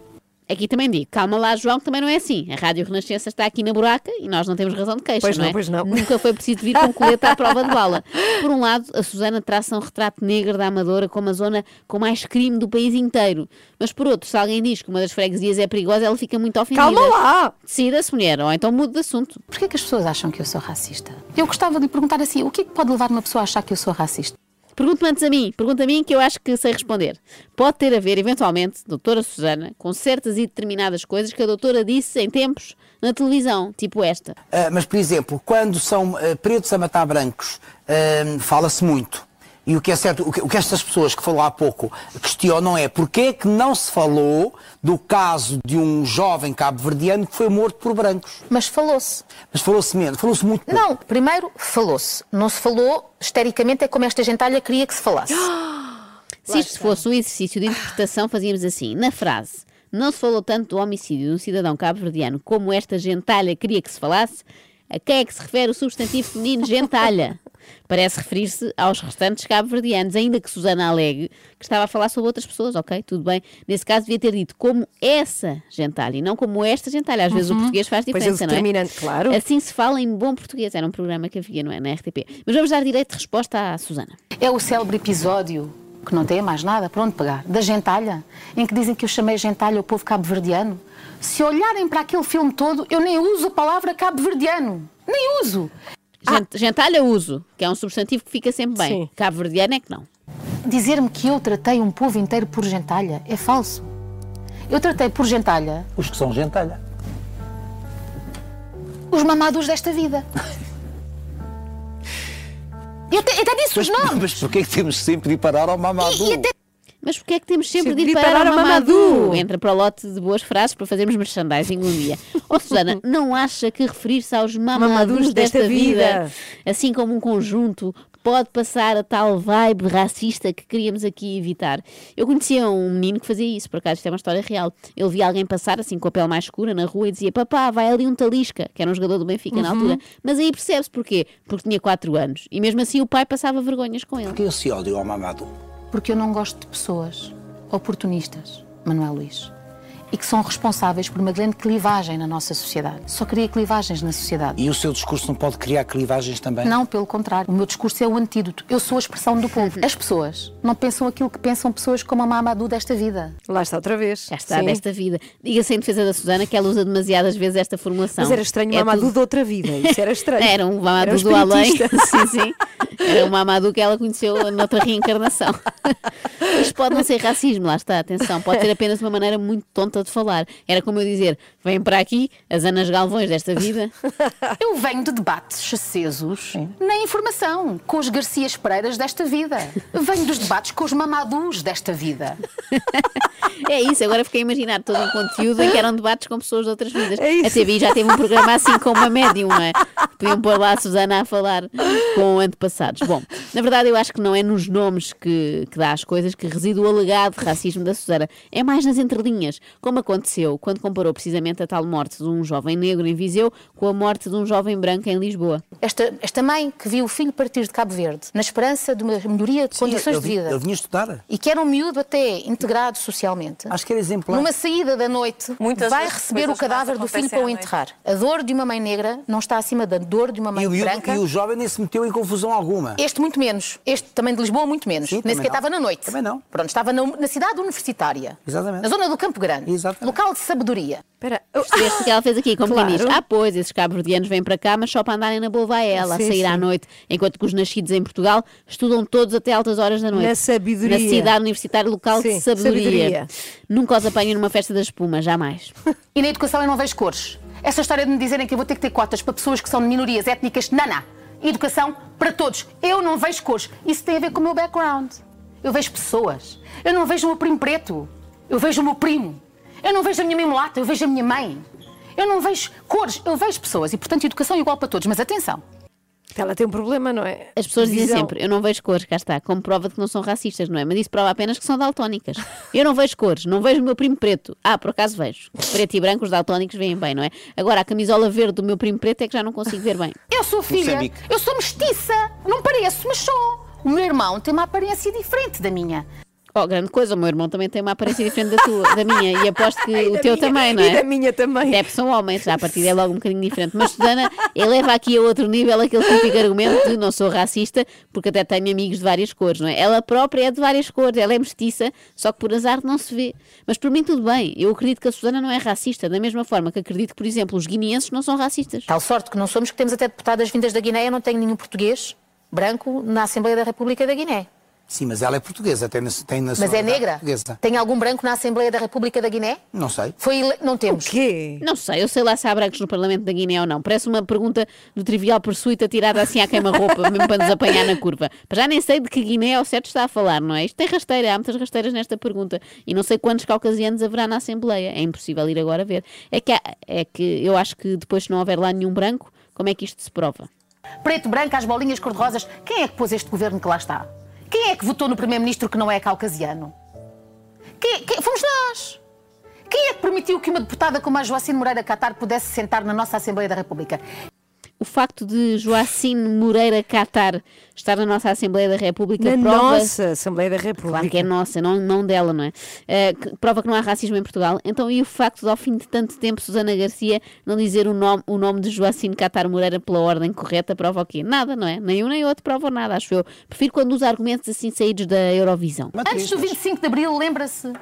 Aqui também digo, calma lá, João, que também não é assim. A Rádio Renascença está aqui na buraca e nós não temos razão de queixa, Pois não, não, é? pois não. Nunca foi preciso vir com colete à prova de bala. Por um lado, a Susana traça um retrato negro da Amadora como a zona com mais crime do país inteiro. Mas por outro, se alguém diz que uma das freguesias é perigosa, ela fica muito ofendida. Calma lá! Decida-se, mulher, ou então mude de assunto. Porquê que as pessoas acham que eu sou racista? Eu gostava de lhe perguntar assim, o que é que pode levar uma pessoa a achar que eu sou racista? Pergunte-me antes a mim, pergunta a mim que eu acho que sei responder. Pode ter a ver, eventualmente, doutora Susana, com certas e determinadas coisas que a doutora disse em tempos na televisão, tipo esta. Uh, mas, por exemplo, quando são uh, pretos a matar brancos, uh, fala-se muito. E o que é certo, o que, o que, estas pessoas que falou há pouco questionam é porque é que não se falou do caso de um jovem cabo-verdiano que foi morto por brancos. Mas falou-se. Mas falou-se menos, falou-se muito pouco. Não, primeiro falou-se. Não se falou, estericamente, é como esta gentalha queria que se falasse. se isto fosse um exercício de interpretação, fazíamos assim, na frase. Não se falou tanto do homicídio de um cidadão cabo-verdiano como esta gentalha queria que se falasse. A quem é que se refere o substantivo feminino gentalha? Parece referir-se aos restantes cabo-verdianos, ainda que Susana alegue que estava a falar sobre outras pessoas, ok? Tudo bem. Nesse caso, devia ter dito como essa gentalha e não como esta gentalha. Às vezes o português faz Pois é, diferença, não é? determinante, claro. Assim se fala em bom português. Era um programa que havia, não é? Na RTP. Mas vamos dar direito de resposta à Susana. É o célebre episódio que não tem mais nada para onde pegar, da gentalha, em que dizem que eu chamei gentalha ao povo cabo-verdiano. Se olharem para aquele filme todo, eu nem uso a palavra cabo-verdiano. Nem uso. Gent- Gentalha uso, que é um substantivo que fica sempre bem. Sim. Cabo-verdiano é que não. Dizer-me que eu tratei um povo inteiro por gentalha é falso. Eu tratei por gentalha Os que são gentalha. os mamados desta vida. Eu até, até disse os nomes. Mas porquê é que temos sempre de parar ao Mamadou? E, e até Mas porquê é que temos sempre Sempre de ir parar ao Mamadou? Mamadou. Entra para o lote de boas frases para fazermos merchandising um dia. Oh, Susana, não acha que referir-se aos mamadus Mamadus desta, desta vida, vida. assim como um conjunto, pode passar a tal vibe racista que queríamos aqui evitar? Eu conhecia um menino que fazia isso, por acaso isto é uma história real. Ele via alguém passar assim com a pele mais escura na rua e dizia: Papá, vai ali um Talisca, que era um jogador do Benfica na altura. Mas aí percebe-se porquê? Porque tinha 4 anos. E mesmo assim o pai passava vergonhas com ele. Porquê esse ódio ao Mamadou? Porque eu não gosto de pessoas oportunistas, Manuel Luís, e que são responsáveis por uma grande clivagem na nossa sociedade. Só cria clivagens na sociedade. E o seu discurso não pode criar clivagens também? Não, pelo contrário. O meu discurso é o antídoto. Eu sou a expressão do povo. As pessoas não pensam aquilo que pensam pessoas como a Mamadou desta vida. Lá está outra vez. Já está Sim. desta vida. Diga-se em defesa da Susana que ela usa demasiadas vezes esta formulação. Mas era estranho, É Mamadou tudo- de outra vida. Isso era estranho. Era um Era Mamadou um do além. sim, sim. Era um Mamadou que ela conheceu noutra reencarnação. Isto pode não ser racismo, lá está, atenção. Pode ser apenas uma maneira muito tonta de falar. Era como eu dizer: vem para aqui as Anas Galvões desta vida. Eu venho de debates acesos na informação, com os Garcias Pereiras desta vida. Venho dos debates com os Mamadous desta vida. É isso, agora fiquei a imaginar todo um conteúdo em que eram debates com pessoas de outras vidas. É. A TVI já teve um programa assim com uma médium, é? Podiam pôr lá a Susana a falar com antepassados. Bom, na verdade eu acho que não é nos nomes que, que dá as coisas que reside o alegado racismo da Susana. É mais nas entrelinhas, como aconteceu quando comparou precisamente a tal morte de um jovem negro em Viseu com a morte de um jovem branco em Lisboa. Esta, esta mãe que viu o filho partir de Cabo Verde, na esperança de uma melhoria de condições eu, de vi- vida, Eu vinha estudar. e que era um miúdo até integrado socialmente, Acho que era exemplar. numa saída da noite, Muitas vai receber o cadáver do filho para o enterrar. A dor de uma mãe negra não está acima da dor de uma mãe E miúdo- branca. e o jovem nem se meteu em confusão alguma. Este muito menos. Este também de Lisboa, muito menos. Sim, Nem sequer não. estava na noite. Também não. Pronto, estava na, na cidade universitária. Exatamente. Na zona do Campo Grande. Exatamente. Local de sabedoria. Espera. Percebeste o que ela fez aqui? Como Claro. quem diz, ah, pois, esses cabo-verdianos vêm para cá, mas só para andarem na Bolvaela, a Sim, sair à sim. noite, enquanto que os nascidos em Portugal estudam todos até altas horas da noite. Na sabedoria. Na cidade universitária local de Sim, sabedoria. sabedoria. Nunca os apanho numa festa da espuma, jamais. E na educação eu não vejo cores. Essa história de me dizerem que eu vou ter que ter cotas para pessoas que são de minorias étnicas, não. Educação para todos. Eu não vejo cores. Isso tem a ver com o meu background. Eu vejo pessoas. Eu não vejo o meu primo preto. Eu vejo o meu primo. Eu não vejo a minha mãe mulata, eu vejo a minha mãe. Eu não vejo cores, eu vejo pessoas. E, portanto, educação é igual para todos. Mas atenção, Ela tem um problema, não é? As pessoas dizem Visão. sempre, eu não vejo cores, cá está, como prova de que não são racistas, não é? Mas isso prova apenas que são daltónicas. Eu não vejo cores, não vejo o meu primo preto. Ah, por acaso vejo. Preto e branco, os daltónicos veem bem, não é? Agora, a camisola verde do meu primo preto é que já não consigo ver bem. eu sou filha, Moçambique. eu sou mestiça. Não pareço, mas sou. O meu irmão tem uma aparência diferente da minha. Oh, grande coisa, o meu irmão também tem uma aparência diferente da tua, da minha, e aposto que o teu minha, também, não é? E da minha também. Deve são homens, já a partir é logo um bocadinho diferente. Mas Susana, eleva aqui a outro nível aquele típico argumento de não sou racista, porque até tenho amigos de várias cores, não é? Ela própria é de várias cores, ela é mestiça, só que por azar não se vê. Mas por mim tudo bem, eu acredito que a Susana não é racista, da mesma forma que acredito que, por exemplo, os guineenses não são racistas. Tal sorte que não somos, que temos até deputadas vindas da Guiné, eu não tenho nenhum português branco na Assembleia da República da Guiné. Sim, mas ela é portuguesa, tem, tem Mas é negra? Portuguesa. Tem algum branco na Assembleia da República da Guiné? Não sei. Foi ele... Não temos. O quê? Não sei, eu sei lá se há brancos no Parlamento da Guiné ou não. Parece uma pergunta do trivial pursuita tirada assim à queima-roupa, mesmo para nos apanhar na curva. Mas já nem sei de que Guiné ao certo está a falar, não é? Isto tem rasteira, há muitas rasteiras nesta pergunta. E não sei quantos caucasianos haverá na Assembleia. É impossível ir agora ver. É que, há, é que eu acho que depois, se não houver lá nenhum branco, como é que isto se prova? Preto, branco, as bolinhas cor-de-rosas. Quem é que pôs este governo que lá está? Quem é que votou no primeiro-ministro que não é caucasiano? Quem, quem, fomos nós. Quem é que permitiu que uma deputada como a Joacine Moreira Catar pudesse sentar na nossa Assembleia da República? O facto de Joacine Moreira Catar estar na nossa Assembleia da República na prova... nossa Assembleia da República. Claro que é nossa, não, não dela, não é? Uh, que prova que não há racismo em Portugal. Então, e o facto de, ao fim de tanto tempo, Susana Garcia não dizer o nome, o nome de Joacine Catar Moreira pela ordem correta, prova o quê? Nada, não é? Nem um nem outro prova nada, acho eu. Prefiro quando usa argumentos assim saídos da Eurovisão. Antes do 25 de Abril, lembra-se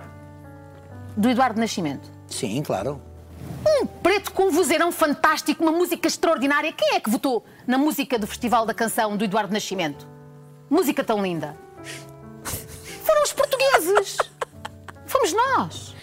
do Eduardo Nascimento? Sim, claro. Um preto com um vozeirão fantástico, uma música extraordinária. Quem é que votou na música do Festival da Canção do Eduardo Nascimento? Música tão linda. Foram os portugueses. Fomos nós.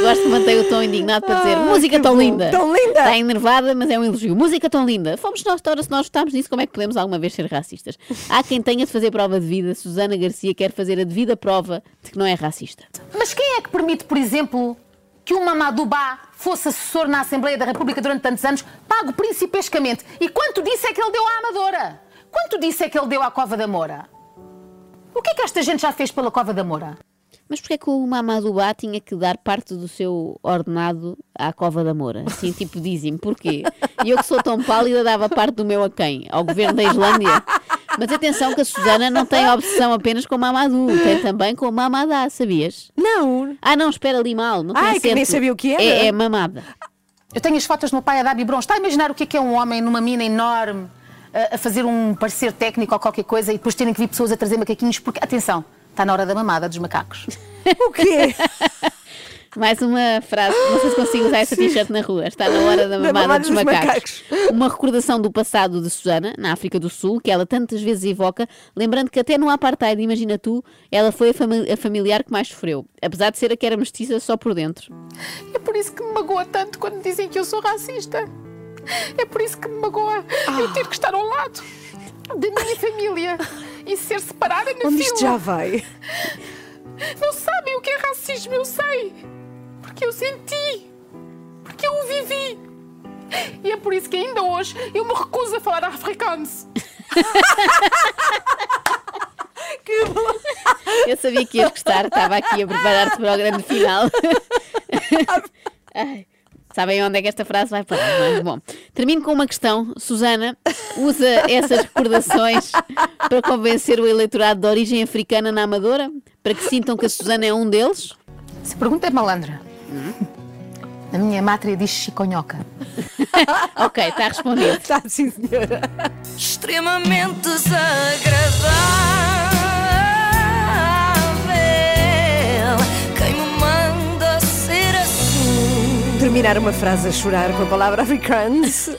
Gosto que mantém o tom indignado para dizer música tão bom, linda. tão linda. Está enervada, mas é um elogio. Música tão linda. Fomos nós, ora, se nós votámos nisso, como é que podemos alguma vez ser racistas? Há quem tenha de fazer prova de vida. Susana Garcia quer fazer a devida prova de que não é racista. Mas quem é que permite, por exemplo, que o Mamadou Ba fosse assessor na Assembleia da República durante tantos anos, pago principescamente. E quanto disso é que ele deu à Amadora? Quanto disso é que ele deu à Cova da Moura? O que é que esta gente já fez pela Cova da Moura? Mas porquê é que o Mamadou Ba tinha que dar parte do seu ordenado à Cova da Moura? Assim, tipo, dizem-me, porquê? E eu que sou tão pálida dava parte do meu a quem? Ao governo da Islândia? Mas atenção que a Susana não tem obsessão apenas com o Mamadou, tem também com o Mamadá, sabias? Não. Ah, não, espera ali mal. Não Ai, que nem sabia o que era. É, é mamada. Eu tenho as fotos do meu pai a dar biberons. Está a imaginar o que é que é um homem numa mina enorme a, a fazer um parecer técnico ou qualquer coisa e depois terem que vir pessoas a trazer macaquinhos? Porque, atenção, está na hora da mamada dos macacos. O quê? Mais uma frase, não sei se consigo usar essa t-shirt na rua. Está na hora da mamada, mamada dos, dos macacos. macacos. Uma recordação do passado de Susana, na África do Sul, que ela tantas vezes evoca, lembrando que até no apartheid, imagina tu, ela foi a, fami- a familiar que mais sofreu, apesar de ser a que era mestiça só por dentro. É por isso que me magoa tanto quando dizem que eu sou racista. É por isso que me magoa eu ter que estar ao lado da minha família e ser separada na Onde fila. isto já vai? Não sabem o que é racismo, eu sei. Porque eu senti. Porque eu o vivi. E é por isso que ainda hoje eu me recuso a falar afrikaans. Eu sabia que ias gostar, estava aqui a preparar-te para o grande final. Ai, sabem onde é que esta frase vai parar, não é? Bom, termino com uma questão. Susana usa essas recordações para convencer o eleitorado de origem africana na Amadora? Para que sintam que a Susana é um deles? Se pergunta é malandra. A minha mátria diz chiconhoca. ok, está respondido. Está sim, senhora. Extremamente desagradável. Terminar uma frase a chorar com a palavra afrikaans.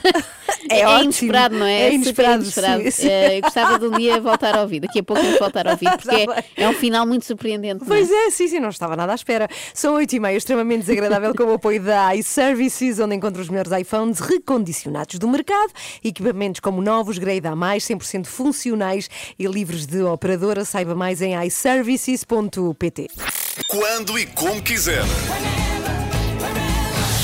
É, É, ótimo. inesperado, não é? É inesperado. Inesperado. sim, sim. Eu gostava de um dia voltar a ouvir. Daqui a pouco vamos voltar a ouvir, porque é, é um final muito surpreendente. não é? Pois é, sim, sim, não estava nada à espera. São 8 e meia, extremamente desagradável com o apoio da iServices, onde encontra os melhores iPhones recondicionados do mercado, equipamentos como novos, grade A+, 100% funcionais e livres de operadora. Saiba mais em iServices.pt. Quando e como quiser.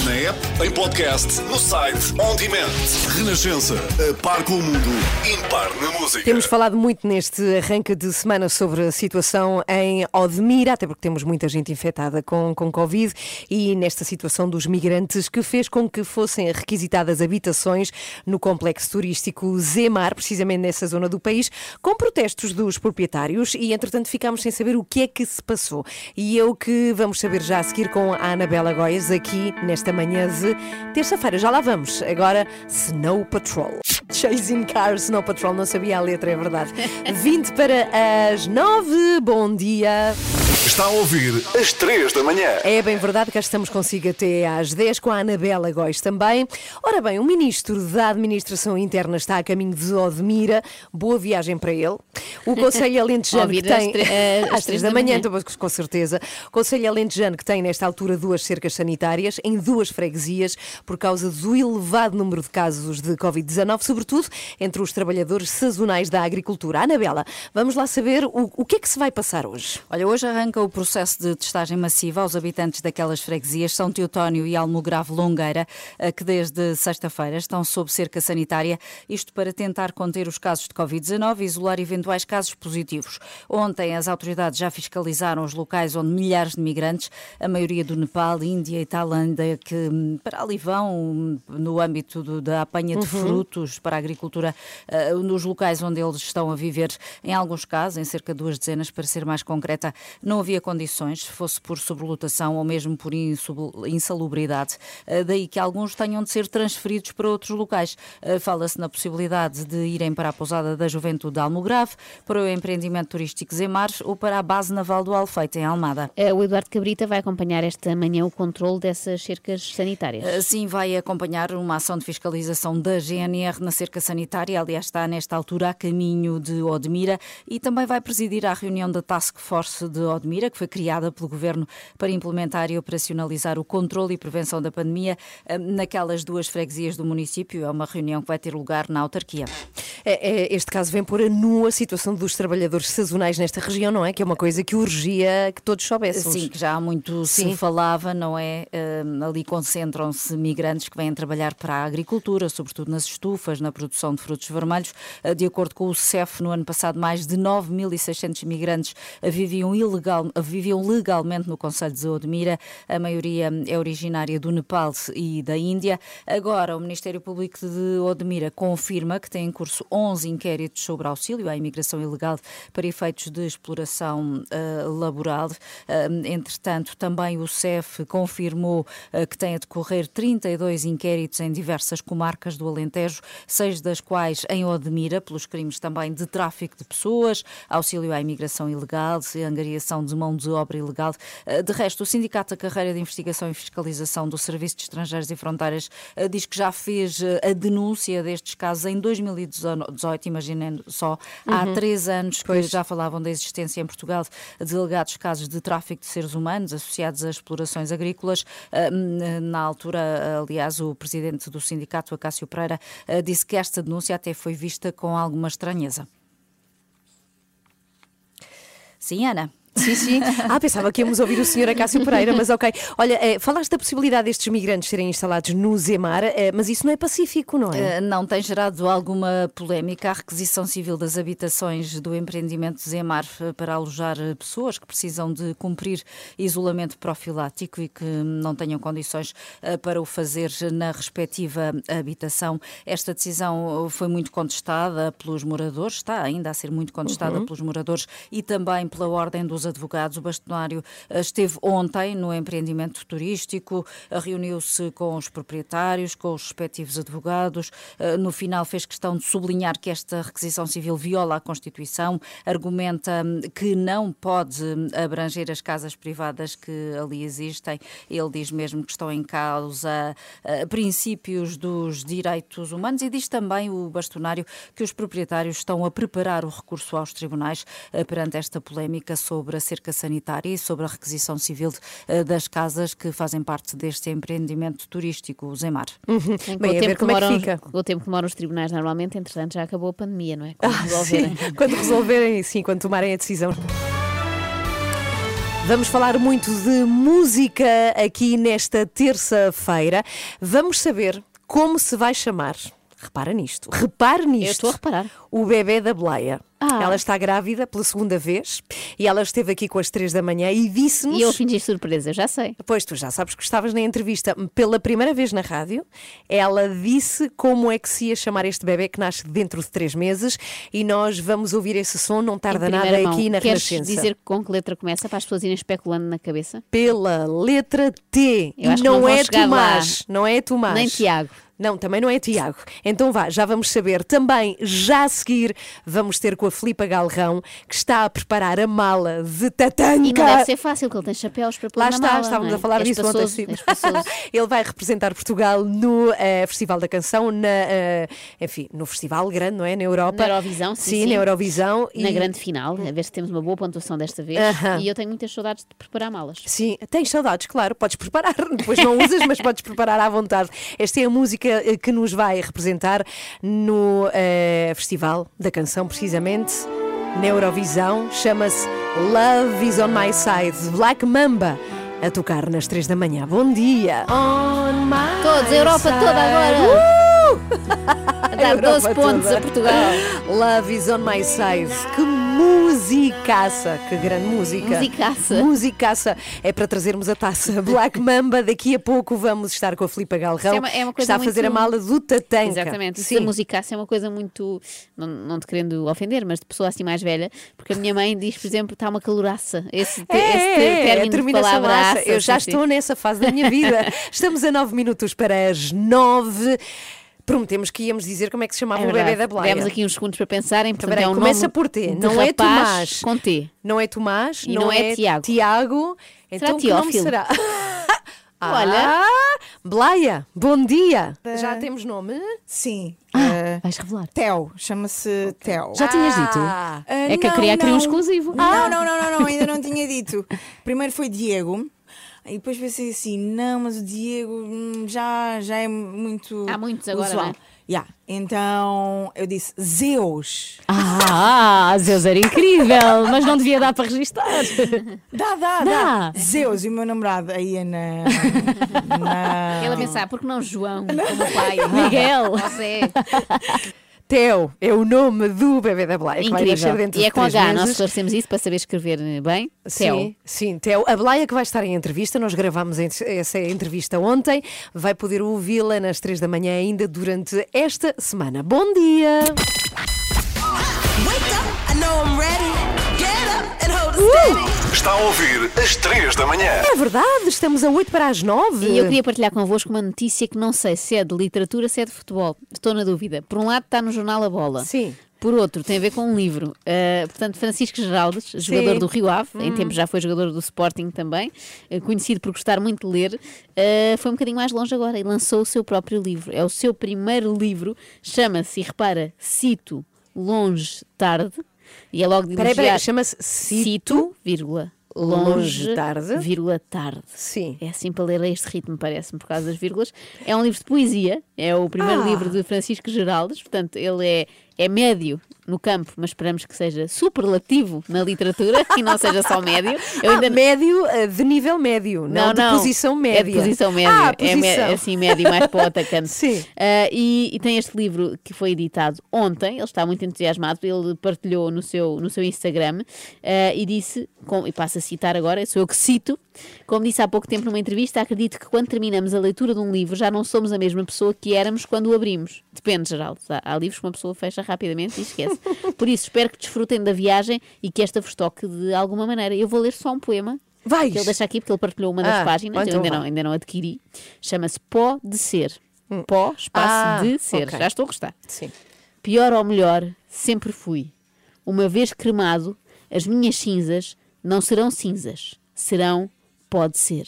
Na app, em podcast, no site, on demand. Renascença. A par com o mundo. Impar na música. Temos falado muito neste arranque de semana sobre a situação em Odmira, até porque temos muita gente infectada com, com Covid, e nesta situação dos migrantes que fez com que fossem requisitadas habitações no complexo turístico Zemar, precisamente nessa zona do país, com protestos dos proprietários, e entretanto ficámos sem saber o que é que se passou. E eu que vamos saber já a seguir com a Anabela Goias aqui nesta manhã de terça-feira. Já lá vamos. Agora, Snow Patrol. Chasing Cars, Snow Patrol, não sabia a letra, é verdade. 20 para as 9. Bom dia. Está a ouvir às 3 da manhã. É bem verdade que estamos consigo até às 10 com a Anabela Góis também. Ora bem, o Ministro da Administração Interna está a caminho de Odmira. Boa viagem para ele. O Conselho Alentejano que tem... Às 3 da manhã, então, com certeza. O Conselho Alentejano que tem nesta altura duas cercas sanitárias em duas freguesias por causa do elevado número de casos de Covid-19, sobretudo entre os trabalhadores sazonais da agricultura. Anabela, vamos lá saber o, o que é que se vai passar hoje. Olha, hoje arranca o processo de testagem massiva aos habitantes daquelas freguesias, São Teotónio e Almograve Longueira, que desde sexta-feira estão sob cerca sanitária, isto para tentar conter os casos de Covid-19 e isolar eventuais casos positivos. Ontem as autoridades já fiscalizaram os locais onde milhares de migrantes, a maioria do Nepal, Índia e Tailândia, que hum, para ali vão hum, no âmbito do, da apanha de Uhum. frutos para a agricultura, eh, nos locais onde eles estão a viver, em alguns casos, em cerca de duas dezenas, para ser mais concreta, não havia condições, fosse por sobrelotação ou mesmo por insalubridade. Eh, Daí que alguns tenham de ser transferidos para outros locais. Eh, Fala-se na possibilidade de irem para a pousada da Juventude de Almograve, para o empreendimento turístico Zemar ou para a base naval do Alfeite, em Almada. Eh, O Eduardo Cabrita vai acompanhar esta manhã o controle dessas cercas sanitárias. Assim vai acompanhar uma ação de fiscalização da GNR na cerca sanitária. Aliás, está nesta altura a caminho de Odmira e também vai presidir a reunião da Task Force de Odmira, que foi criada pelo Governo para implementar e operacionalizar o controle e prevenção da pandemia eh, naquelas duas freguesias do município. É uma reunião que vai ter lugar na autarquia. É, é, este caso vem pôr a nu a situação dos trabalhadores sazonais nesta região, não é? Que é uma coisa que urgia que todos soubéssemos. Sim, que já há muito Sim. se falava, não é? Hum, ali concentram-se migrantes que vêm trabalhar para a agricultura, sobretudo nas estufas, na produção de frutos vermelhos. Uh, De acordo com o CEF, no ano passado, mais de 9.600 migrantes viviam, ilegal, uh, viviam legalmente no Conselho de Odmira. A maioria é originária do Nepal e da Índia. Agora, o Ministério Público de Odmira confirma que tem em curso 11 inquéritos sobre auxílio à imigração ilegal para efeitos de exploração eh, laboral. Eh, entretanto, também o CEF confirmou eh, que tem a decorrer 32 inquéritos em diversas comarcas do Alentejo, seis das quais em Odmira, pelos crimes também de tráfico de pessoas, auxílio à imigração ilegal, angariação de mão de obra ilegal. Eh, De resto, o Sindicato da Carreira de Investigação e Fiscalização do Serviço de Estrangeiros e Fronteiras eh, diz que já fez eh, a denúncia destes casos em 2018, imaginem só, há Uhum. três anos que Pois. já falavam da existência em Portugal de alegados casos de tráfico de seres humanos associados a explorações agrícolas. Hum, Na altura, aliás, o presidente do sindicato, Acácio Pereira, disse que esta denúncia até foi vista com alguma estranheza. Sim, Ana. Sim, sim. Ah, pensava que íamos ouvir o senhor Acácio Pereira, mas ok. Olha, eh, falaste da possibilidade destes migrantes serem instalados no Zemar, eh, mas isso não é pacífico, não é? Eh, Não tem gerado alguma polémica a requisição civil das habitações do empreendimento Zemar para alojar pessoas que precisam de cumprir isolamento profilático e que não tenham condições para o fazer na respectiva habitação. Esta decisão foi muito contestada pelos moradores, está ainda a ser muito contestada Uhum. pelos moradores e também pela Ordem dos Advogados. O bastonário eh, esteve ontem no empreendimento turístico, eh, reuniu-se com os proprietários, com os respectivos advogados. Eh, No final fez questão de sublinhar que esta requisição civil viola a Constituição, argumenta hum, que não pode hum, abranger as casas privadas que ali existem. Ele diz mesmo que estão em causa princípios dos direitos humanos e diz também o bastonário que os proprietários estão a preparar o recurso aos tribunais perante esta polémica sobre a cerca sanitária e sobre a requisição civil eh, das casas que fazem parte deste empreendimento turístico, o Zemar. Com Bem, o tempo que como é que fica. o tempo que demoram os tribunais, normalmente, entretanto, já acabou a pandemia, não é? Quando Ah, resolverem. sim, quando resolverem, sim, quando tomarem a decisão. Vamos falar muito de música aqui nesta terça-feira. Vamos saber como se vai chamar. Repara nisto. Repare nisto. Eu estou a reparar. O bebê da Bleia. Ah. Ela está grávida pela segunda vez e ela esteve aqui com as três da manhã e disse-nos. E eu fingi surpresa, já sei. Pois tu já sabes que estavas na entrevista pela primeira vez na rádio. Ela disse como é que se ia chamar este bebê que nasce dentro de três meses e nós vamos ouvir esse som, não tarda nada mão. aqui na Queres Renascença. dizer com que letra começa para as pessoas irem especulando na cabeça? Pela letra T. Eu e não, não é Tomás. lá. Não é Tomás. Nem Tiago. Não, também não é Tiago. Então vá, já vamos saber. Também, já a seguir, vamos ter com a Filipa Galrão, que está a preparar a mala de tatanca. E não deve ser fácil, porque ele tem chapéus para pôr Lá na está, mala, estávamos é? a falar És disso passoso, ontem. Ele vai representar Portugal no eh, Festival da Canção, na, eh, enfim, no festival grande, não é? Na Europa. Na Eurovisão, sim, Sim, sim. na Eurovisão. Na e- grande final, a ver se temos uma boa pontuação desta vez. Aham. E eu tenho muitas saudades de preparar malas. Sim, tens saudades, claro, podes preparar, depois não usas, mas podes preparar à vontade. Esta é a música que nos vai representar no eh, Festival da Canção, precisamente, na Eurovisão, chama-se Love is on My Side, Black Mamba, a tocar nas três da manhã. Bom dia! On my Todos, a Europa side. toda agora. Uh! A dar 12 Europa pontos toda. a Portugal. Love is on my side. Que musicaça! Que grande música! Musicaça. Musicaça! É para trazermos a taça Black Mamba. Daqui a pouco vamos estar com a Filipa Galrão, é uma- é uma que está a fazer muito- a mala do Tatanca. Exatamente. Sim. da musicaça é uma coisa muito. Não, não te querendo ofender, mas de pessoa assim mais velha, porque a minha mãe diz, por exemplo, está uma caloraça. Esse, te, É, esse é, é, a de palavra aça. Eu já sim, sim. estou nessa fase da minha vida. Estamos a nove minutos para as nove. Prometemos que íamos dizer como é que se chamava É o bebê da Blaia. Tivemos aqui uns segundos para pensarem. Portanto, Peraí, é um começa nome por T, não é Tomás. Com T. Não é Tomás, E não é Tiago. Tiago. Então que nome Teófilo? será? Olha. Ah, Blaia, bom dia. Já temos nome? Sim. Ah, vais revelar. Theo, chama-se Theo. Já tinhas dito? Ah, É que eu não, queria criar um não. exclusivo. Não, não, não, não, não, ainda não tinha dito. Primeiro foi Diego. E depois pensei assim, não, mas o Diego hum, já, já é muito. Há muitos agora, usual. não é? Yeah. Então eu disse Zeus. Ah, Zeus era incrível, mas não devia dar para registar. Dá, dá, Dá. dá. Zeus e o meu namorado aí é na. na... Ela pensar, porque não João, como pai? Miguel. José. Teo é o nome do bebê da Blaia, que vai nascer Incrível. dentro E de é com três H, nós meses. esclarecemos isso para saber escrever bem. Theo. Sim, sim, Teo. A Blaia que vai estar em entrevista, nós gravámos essa entrevista ontem, vai poder ouvi-la nas três da manhã ainda durante esta semana. Bom dia! Está a ouvir às 3 da manhã. É verdade, estamos a 8 para as 9. E eu queria partilhar convosco uma notícia que não sei se é de literatura, se é de futebol. Estou na dúvida. Por um lado está no jornal A Bola. Sim. Por outro, tem a ver com um livro. Uh, portanto, Francisco Geraldes, jogador Sim. do Rio Ave, em Hum. tempos já foi jogador do Sporting também, uh, conhecido por gostar muito de ler, uh, foi um bocadinho mais longe agora e lançou o seu próprio livro. É o seu primeiro livro, chama-se, e repara, Cito Longe Tarde, e é logo de Peraí, peraí, chama-se Cito, vírgula, Longe longe, Tarde. vírgula, tarde. Sim. É assim para ler a este ritmo, parece-me, por causa das vírgulas. É um livro de poesia, é o primeiro Ah. livro de Francisco Geraldes, portanto, ele é, é médio no campo, mas esperamos que seja superlativo na literatura e não seja só médio. Eu Ah, ainda não- médio eh, de nível médio, não, não, de não. posição É média. de posição média. Ah, É me- posição. assim, médio mais para o atacante. Sim. Ah, e, e tem este livro que foi editado ontem. Ele está muito entusiasmado. Ele partilhou no seu, no seu Instagram ah, e disse, com, e passo a citar agora, sou eu que cito. Como disse há pouco tempo numa entrevista, acredito que quando terminamos a leitura de um livro já não somos a mesma pessoa que éramos quando o abrimos. Depende, Geraldo. Há, há livros que uma pessoa fecha rapidamente e esquece. Por isso, espero que desfrutem da viagem e que esta vos toque de alguma maneira. Eu vou ler só um poema. Vais. Que ele deixa aqui porque ele partilhou uma das Ah, páginas. então eu ainda não, ainda não adquiri. Chama-se Pó de Ser. Pó, espaço Ah, de ser. ok. Já estou a gostar. Sim. Pior ou melhor, sempre fui. Uma vez cremado, as minhas cinzas não serão cinzas, serão pode ser.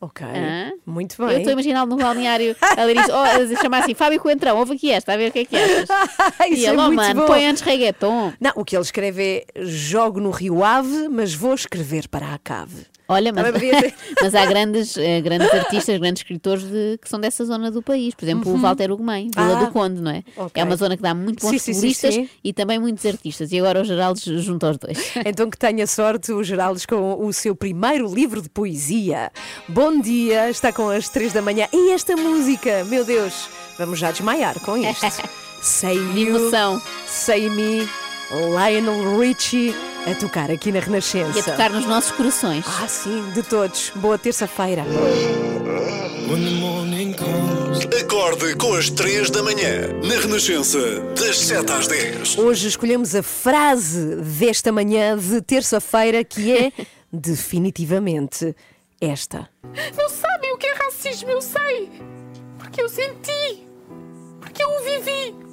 Ok. Hã? Muito Eu bem. estou a imaginá-lo no balneário a ler isto, oh, chamar assim, Fábio Coentrão, ouve aqui esta, a ver o que é que achas. Isso e é ele, oh muito mano, bom. põe antes reggaeton. Não, o que ele escreve é jogo no Rio Ave, mas vou escrever para a cave. Olha, mas, mas há grandes, uh, grandes artistas, grandes escritores de, que são dessa zona do país. Por exemplo, uhum. o Walter Ugumem, Vila ah, do Conde, não é? Okay. É uma zona que dá muito bons sim, futebolistas sim, sim, e também muitos artistas. E agora o Geraldes junto aos dois. Então que tenha sorte o Geraldes com o seu primeiro livro de poesia. Bom dia, está com as três da manhã. E esta música, meu Deus, vamos já desmaiar com isto. Say You, emoção. Say Me, Lionel Richie a tocar aqui na Renascença. E a tocar nos nossos corações. Ah, sim, de todos. Boa terça-feira. Acorde com as 3 da manhã, na Renascença, das 7 às 10. Hoje escolhemos a frase desta manhã de terça-feira que é definitivamente esta. Não sabem o que é racismo, eu sei. Porque eu senti. Porque eu o vivi.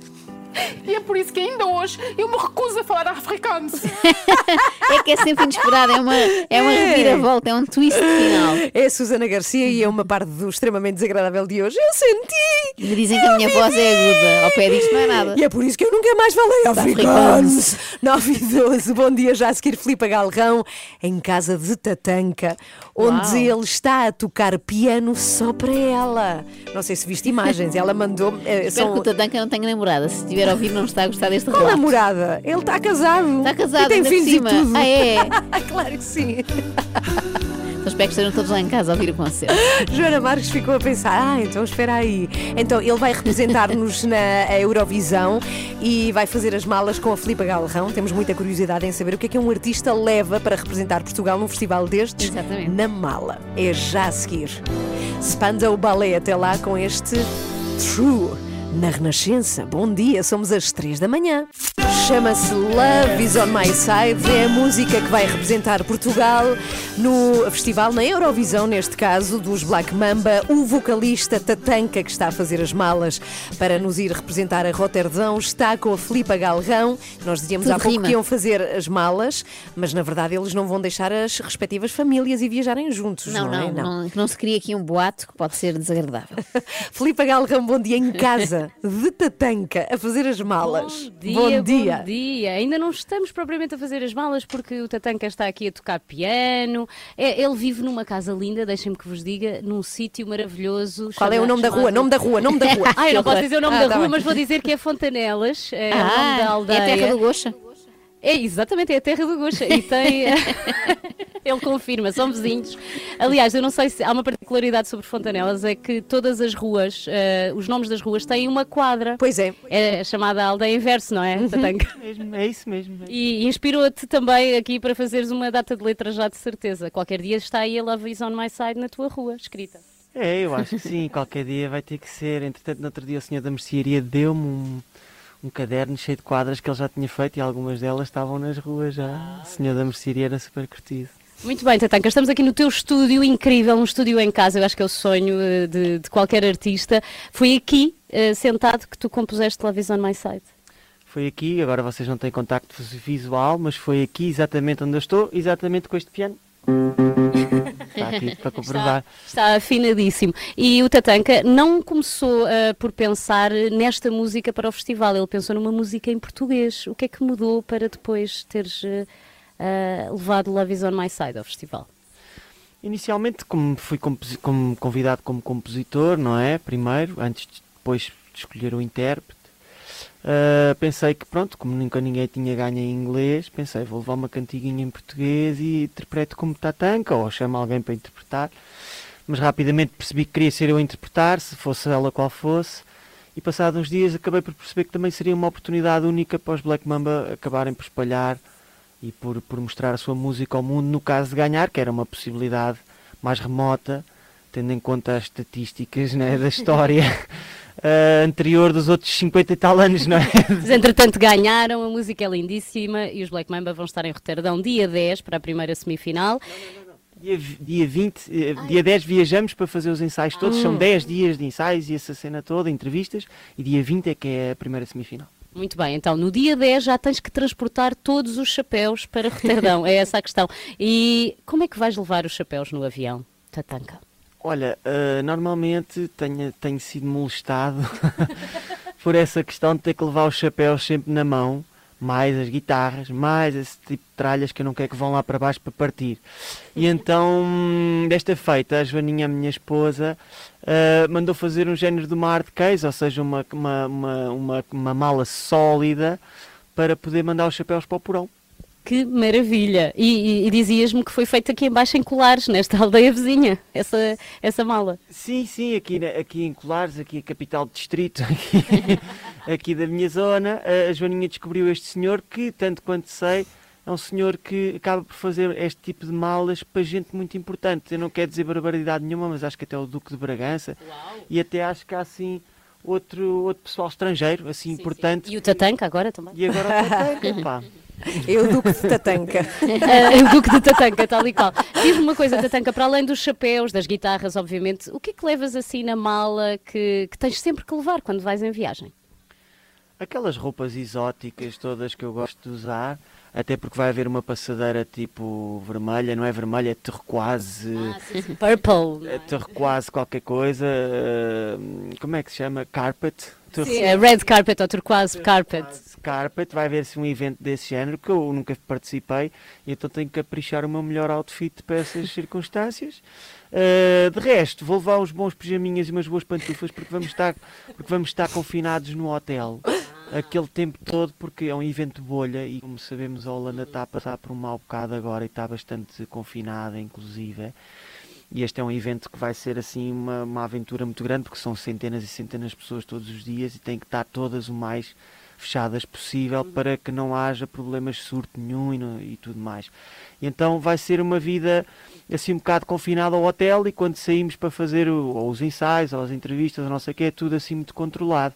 E é por isso que ainda hoje eu me recuso a falar africano. é que é sempre inesperado, é uma, é uma é. reviravolta, é um twist final. É Susana Garcia e é uma parte do extremamente desagradável de hoje. Eu senti! Me dizem que a minha vivi. voz é aguda, ao pé disto não é nada. E é por isso que eu nunca mais falei africanos. 9 e 12, bom dia, já a seguir Filipe Galrão, em casa de Tatanca, onde Uau. ele está a tocar piano só para ela. Não sei se viste imagens, ela mandou. Eh, Espero são... que o Tatanca não tenha namorada. Se tiver estiver a ouvir não está a gostar deste Qual relato. namorada? Ele está casado. Está casado, e tem filhos e tudo. Ah, é? claro que sim. Espero que estejam todos lá em casa a ouvir o concerto. Joana Marques ficou a pensar, ah, então espera aí. Então ele vai representar-nos na Eurovisão e vai fazer as malas com a Filipa Galrão. Temos muita curiosidade em saber o que é que um artista leva para representar Portugal num festival destes Exatamente. na mala. É já a seguir. Spandau Ballet até lá com este True na Renascença. Bom dia, somos às três da manhã. Chama-se Love is on My Side, é a música que vai representar Portugal no festival, na Eurovisão, neste caso, dos Black Mamba. O vocalista Tatanka, que está a fazer as malas para nos ir representar a Roterdão, está com a Filipa Galrão. Nós dizíamos Tudo há pouco rima. que iam fazer as malas, mas na verdade eles não vão deixar as respectivas famílias e viajarem juntos. Não, não, é? não. não, não se cria aqui um boato que pode ser desagradável. Filipa Galrão, bom dia em casa de Tatanca a fazer as malas. Bom dia, bom dia. Bom dia. Ainda não estamos propriamente a fazer as malas porque o Tatanca está aqui a tocar piano. É, ele vive numa casa linda, deixem-me que vos diga, num sítio maravilhoso. Qual é o nome da rua? Nome da rua, nome da rua. ah, eu não posso dizer o nome ah, da tá rua, bem. mas vou dizer que é Fontanelas. É ah, o nome da aldeia. É a terra do Goxa. É, exatamente, é a terra do Goxa. E tem. Ele confirma, são vizinhos. Aliás, eu não sei se há uma particularidade sobre Fontanelas, é que todas as ruas, uh, os nomes das ruas têm uma quadra. Pois é. É chamada aldeia inverso, não é? Uhum. Mesmo, é isso mesmo. É. E inspirou-te também aqui para fazeres uma data de letra já de certeza. Qualquer dia está aí a Love is on my side na tua rua, escrita. É, eu acho que sim, qualquer dia vai ter que ser. Entretanto, no outro dia o senhor da mercearia deu-me um um caderno cheio de quadras que ele já tinha feito e algumas delas estavam nas ruas já. O senhor da mercearia era super curtido. Muito bem, Tatanka, estamos aqui no teu estúdio incrível, um estúdio em casa, eu acho que é o sonho eh, de, de qualquer artista. Foi aqui, uh, sentado, que tu compuseste Love is on My Side. Foi aqui, agora vocês não têm contacto visual, mas foi aqui exatamente onde eu estou, exatamente com este piano. Está aqui para comprovar. Está, está, afinadíssimo. E o Tatanka não começou uh, por pensar nesta música para o festival, ele pensou numa música em português. O que é que mudou para depois teres uh, levado Love is on My Side ao festival? Inicialmente, como fui como convidado como compositor, não é? Primeiro, antes de depois de escolher o intérprete, Uh, pensei que pronto, como nunca ninguém tinha ganho em inglês, pensei vou levar uma cantiguinha em português e interpreto como Tatanka ou chamo alguém para interpretar. Mas rapidamente percebi que queria ser eu a interpretar, se fosse ela qual fosse. E passados uns dias acabei por perceber que também seria uma oportunidade única para os Black Mamba acabarem por espalhar e por, por mostrar a sua música ao mundo, no caso de ganhar, que era uma possibilidade mais remota, tendo em conta as estatísticas né, da história. uh, anterior dos outros 50 e tal anos, não é? Mas, entretanto, ganharam, a música é lindíssima e os Black Mamba vão estar em Roterdão dia 10 para a primeira semifinal. Não, não, não, Dia, dia 20, eh, dia 10 viajamos para fazer os ensaios todos, são 10 dias de ensaios e essa cena toda, entrevistas, e dia 20 é que é a primeira semifinal. Muito bem, então no dia 10 já tens que transportar todos os chapéus para Roterdão, é essa a questão. E como é que vais levar os chapéus no avião, Tatanka? Olha, uh, normalmente tenho, tenho sido molestado por essa questão de ter que levar os chapéus sempre na mão, mais as guitarras, mais esse tipo de tralhas que eu não quero que vão lá para baixo para partir. E então, desta feita, a Joaninha, a minha esposa, uh, mandou fazer um género de uma hard case, ou seja, uma, uma, uma, uma, uma mala sólida para poder mandar os chapéus para o porão. Que maravilha! E, e, e dizias-me que foi feito aqui embaixo em Colares, nesta aldeia vizinha, essa, essa mala. Sim, sim, aqui, aqui em Colares, aqui a capital do distrito, aqui, aqui da minha zona, a Joaninha descobriu este senhor que, tanto quanto sei, é um senhor que acaba por fazer este tipo de malas para gente muito importante. Eu não quero dizer barbaridade nenhuma, mas acho que até o Duque de Bragança Uau. e até acho que há assim outro, outro pessoal estrangeiro, assim sim, importante. Sim. E o Tatanka agora também. E agora o Tatanka, pá. É o Duque de Tatanca. é o Duque de Tatanca, tal e qual. Diz-me uma coisa, Tatanca, para além dos chapéus, das guitarras, obviamente, o que é que levas assim na mala que, que tens sempre que levar quando vais em viagem? Aquelas roupas exóticas todas que eu gosto de usar, até porque vai haver uma passadeira tipo vermelha, não é vermelha, é turquoise. Ah, sim, sim. Purple. É turquoise qualquer coisa. Uh, como é que se chama? Carpet. Sim, é red carpet ou turquoise carpet. Carpet, vai haver-se um evento desse género que eu nunca participei, e então tenho que caprichar o meu melhor outfit para essas circunstâncias. Uh, de resto, vou levar uns bons pijaminhas e umas boas pantufas porque vamos estar, porque vamos estar confinados no hotel aquele tempo todo porque é um evento bolha e como sabemos a Holanda está a passar por um mau bocado agora e está bastante confinada inclusive e este é um evento que vai ser assim uma, uma aventura muito grande porque são centenas e centenas de pessoas todos os dias e tem que estar todas o mais fechadas possível para que não haja problemas de surto nenhum e, e tudo mais. E então vai ser uma vida assim um bocado confinada ao hotel e quando saímos para fazer o, ou os ensaios ou as entrevistas, ou não sei o que, é tudo assim muito controlado.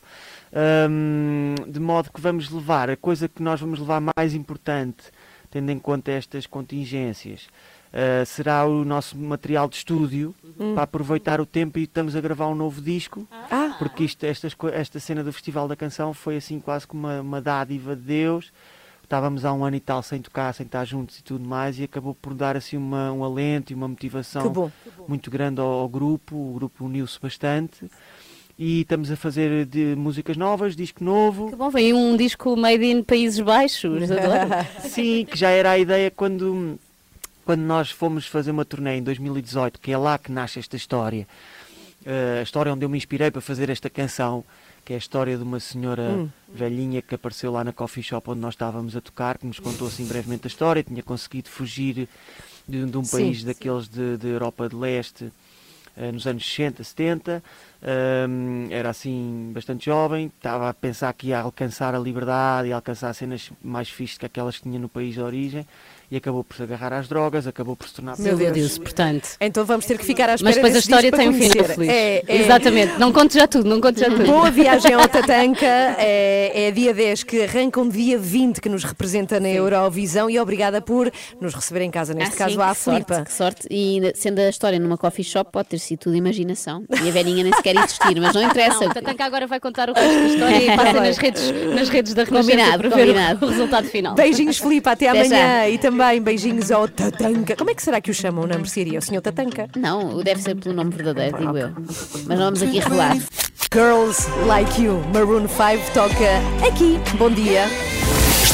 Um, de modo que vamos levar, a coisa que nós vamos levar mais importante, tendo em conta estas contingências, Uh, será o nosso material de estúdio hum. para aproveitar o tempo e estamos a gravar um novo disco ah. porque isto, esta, esta cena do Festival da Canção foi assim quase como uma, uma dádiva de Deus estávamos há um ano e tal sem tocar, sem estar juntos e tudo mais, e acabou por dar assim uma, um alento e uma motivação muito grande ao, ao, grupo. O grupo uniu-se bastante. E estamos a fazer de músicas novas, disco novo. Que bom, vem um disco made in Países Baixos, adoro. Sim, que já era a ideia quando quando nós fomos fazer uma turnê em 2018, que é lá que nasce esta história, uh, a história onde eu me inspirei para fazer esta canção, que é a história de uma senhora hum. velhinha que apareceu lá na coffee shop onde nós estávamos a tocar, que nos contou assim brevemente a história, tinha conseguido fugir de, de um sim, país sim. daqueles de, de, Europa de Leste uh, nos anos 60, 70, um, era assim bastante jovem, estava a pensar que ia alcançar a liberdade e alcançar cenas mais fixas que aquelas que tinha no país de origem e acabou por se agarrar às drogas, acabou por se tornar Meu Deus, Deus portanto. Então vamos ter que ficar à espera Mas depois a história tem um final feliz. É, é... Exatamente, não conte já tudo, não conte já tudo. Boa viagem ao Tatanca, é, é dia 10 que arranca um dia 20 que nos representa na sim. Eurovisão e obrigada por nos receber em casa, neste ah, caso sim, à Filipa. Que sorte, e sendo a história numa coffee shop pode ter sido tudo imaginação e a velhinha nem sequer existir, mas não interessa. Não, o Tatanca agora vai contar o resto da história e passa nas redes, nas redes da Renascença combinado, para combinado. ver o, o resultado final. Beijinhos Filipa, até, até amanhã já. e também beijinhos ao Tatanka. Como é que será que o chamam na mercearia? O senhor Tatanka? Não, deve ser pelo nome verdadeiro, digo eu. Mas não vamos aqui revelar. Girls Like You, Maroon 5 toca aqui. Bom dia.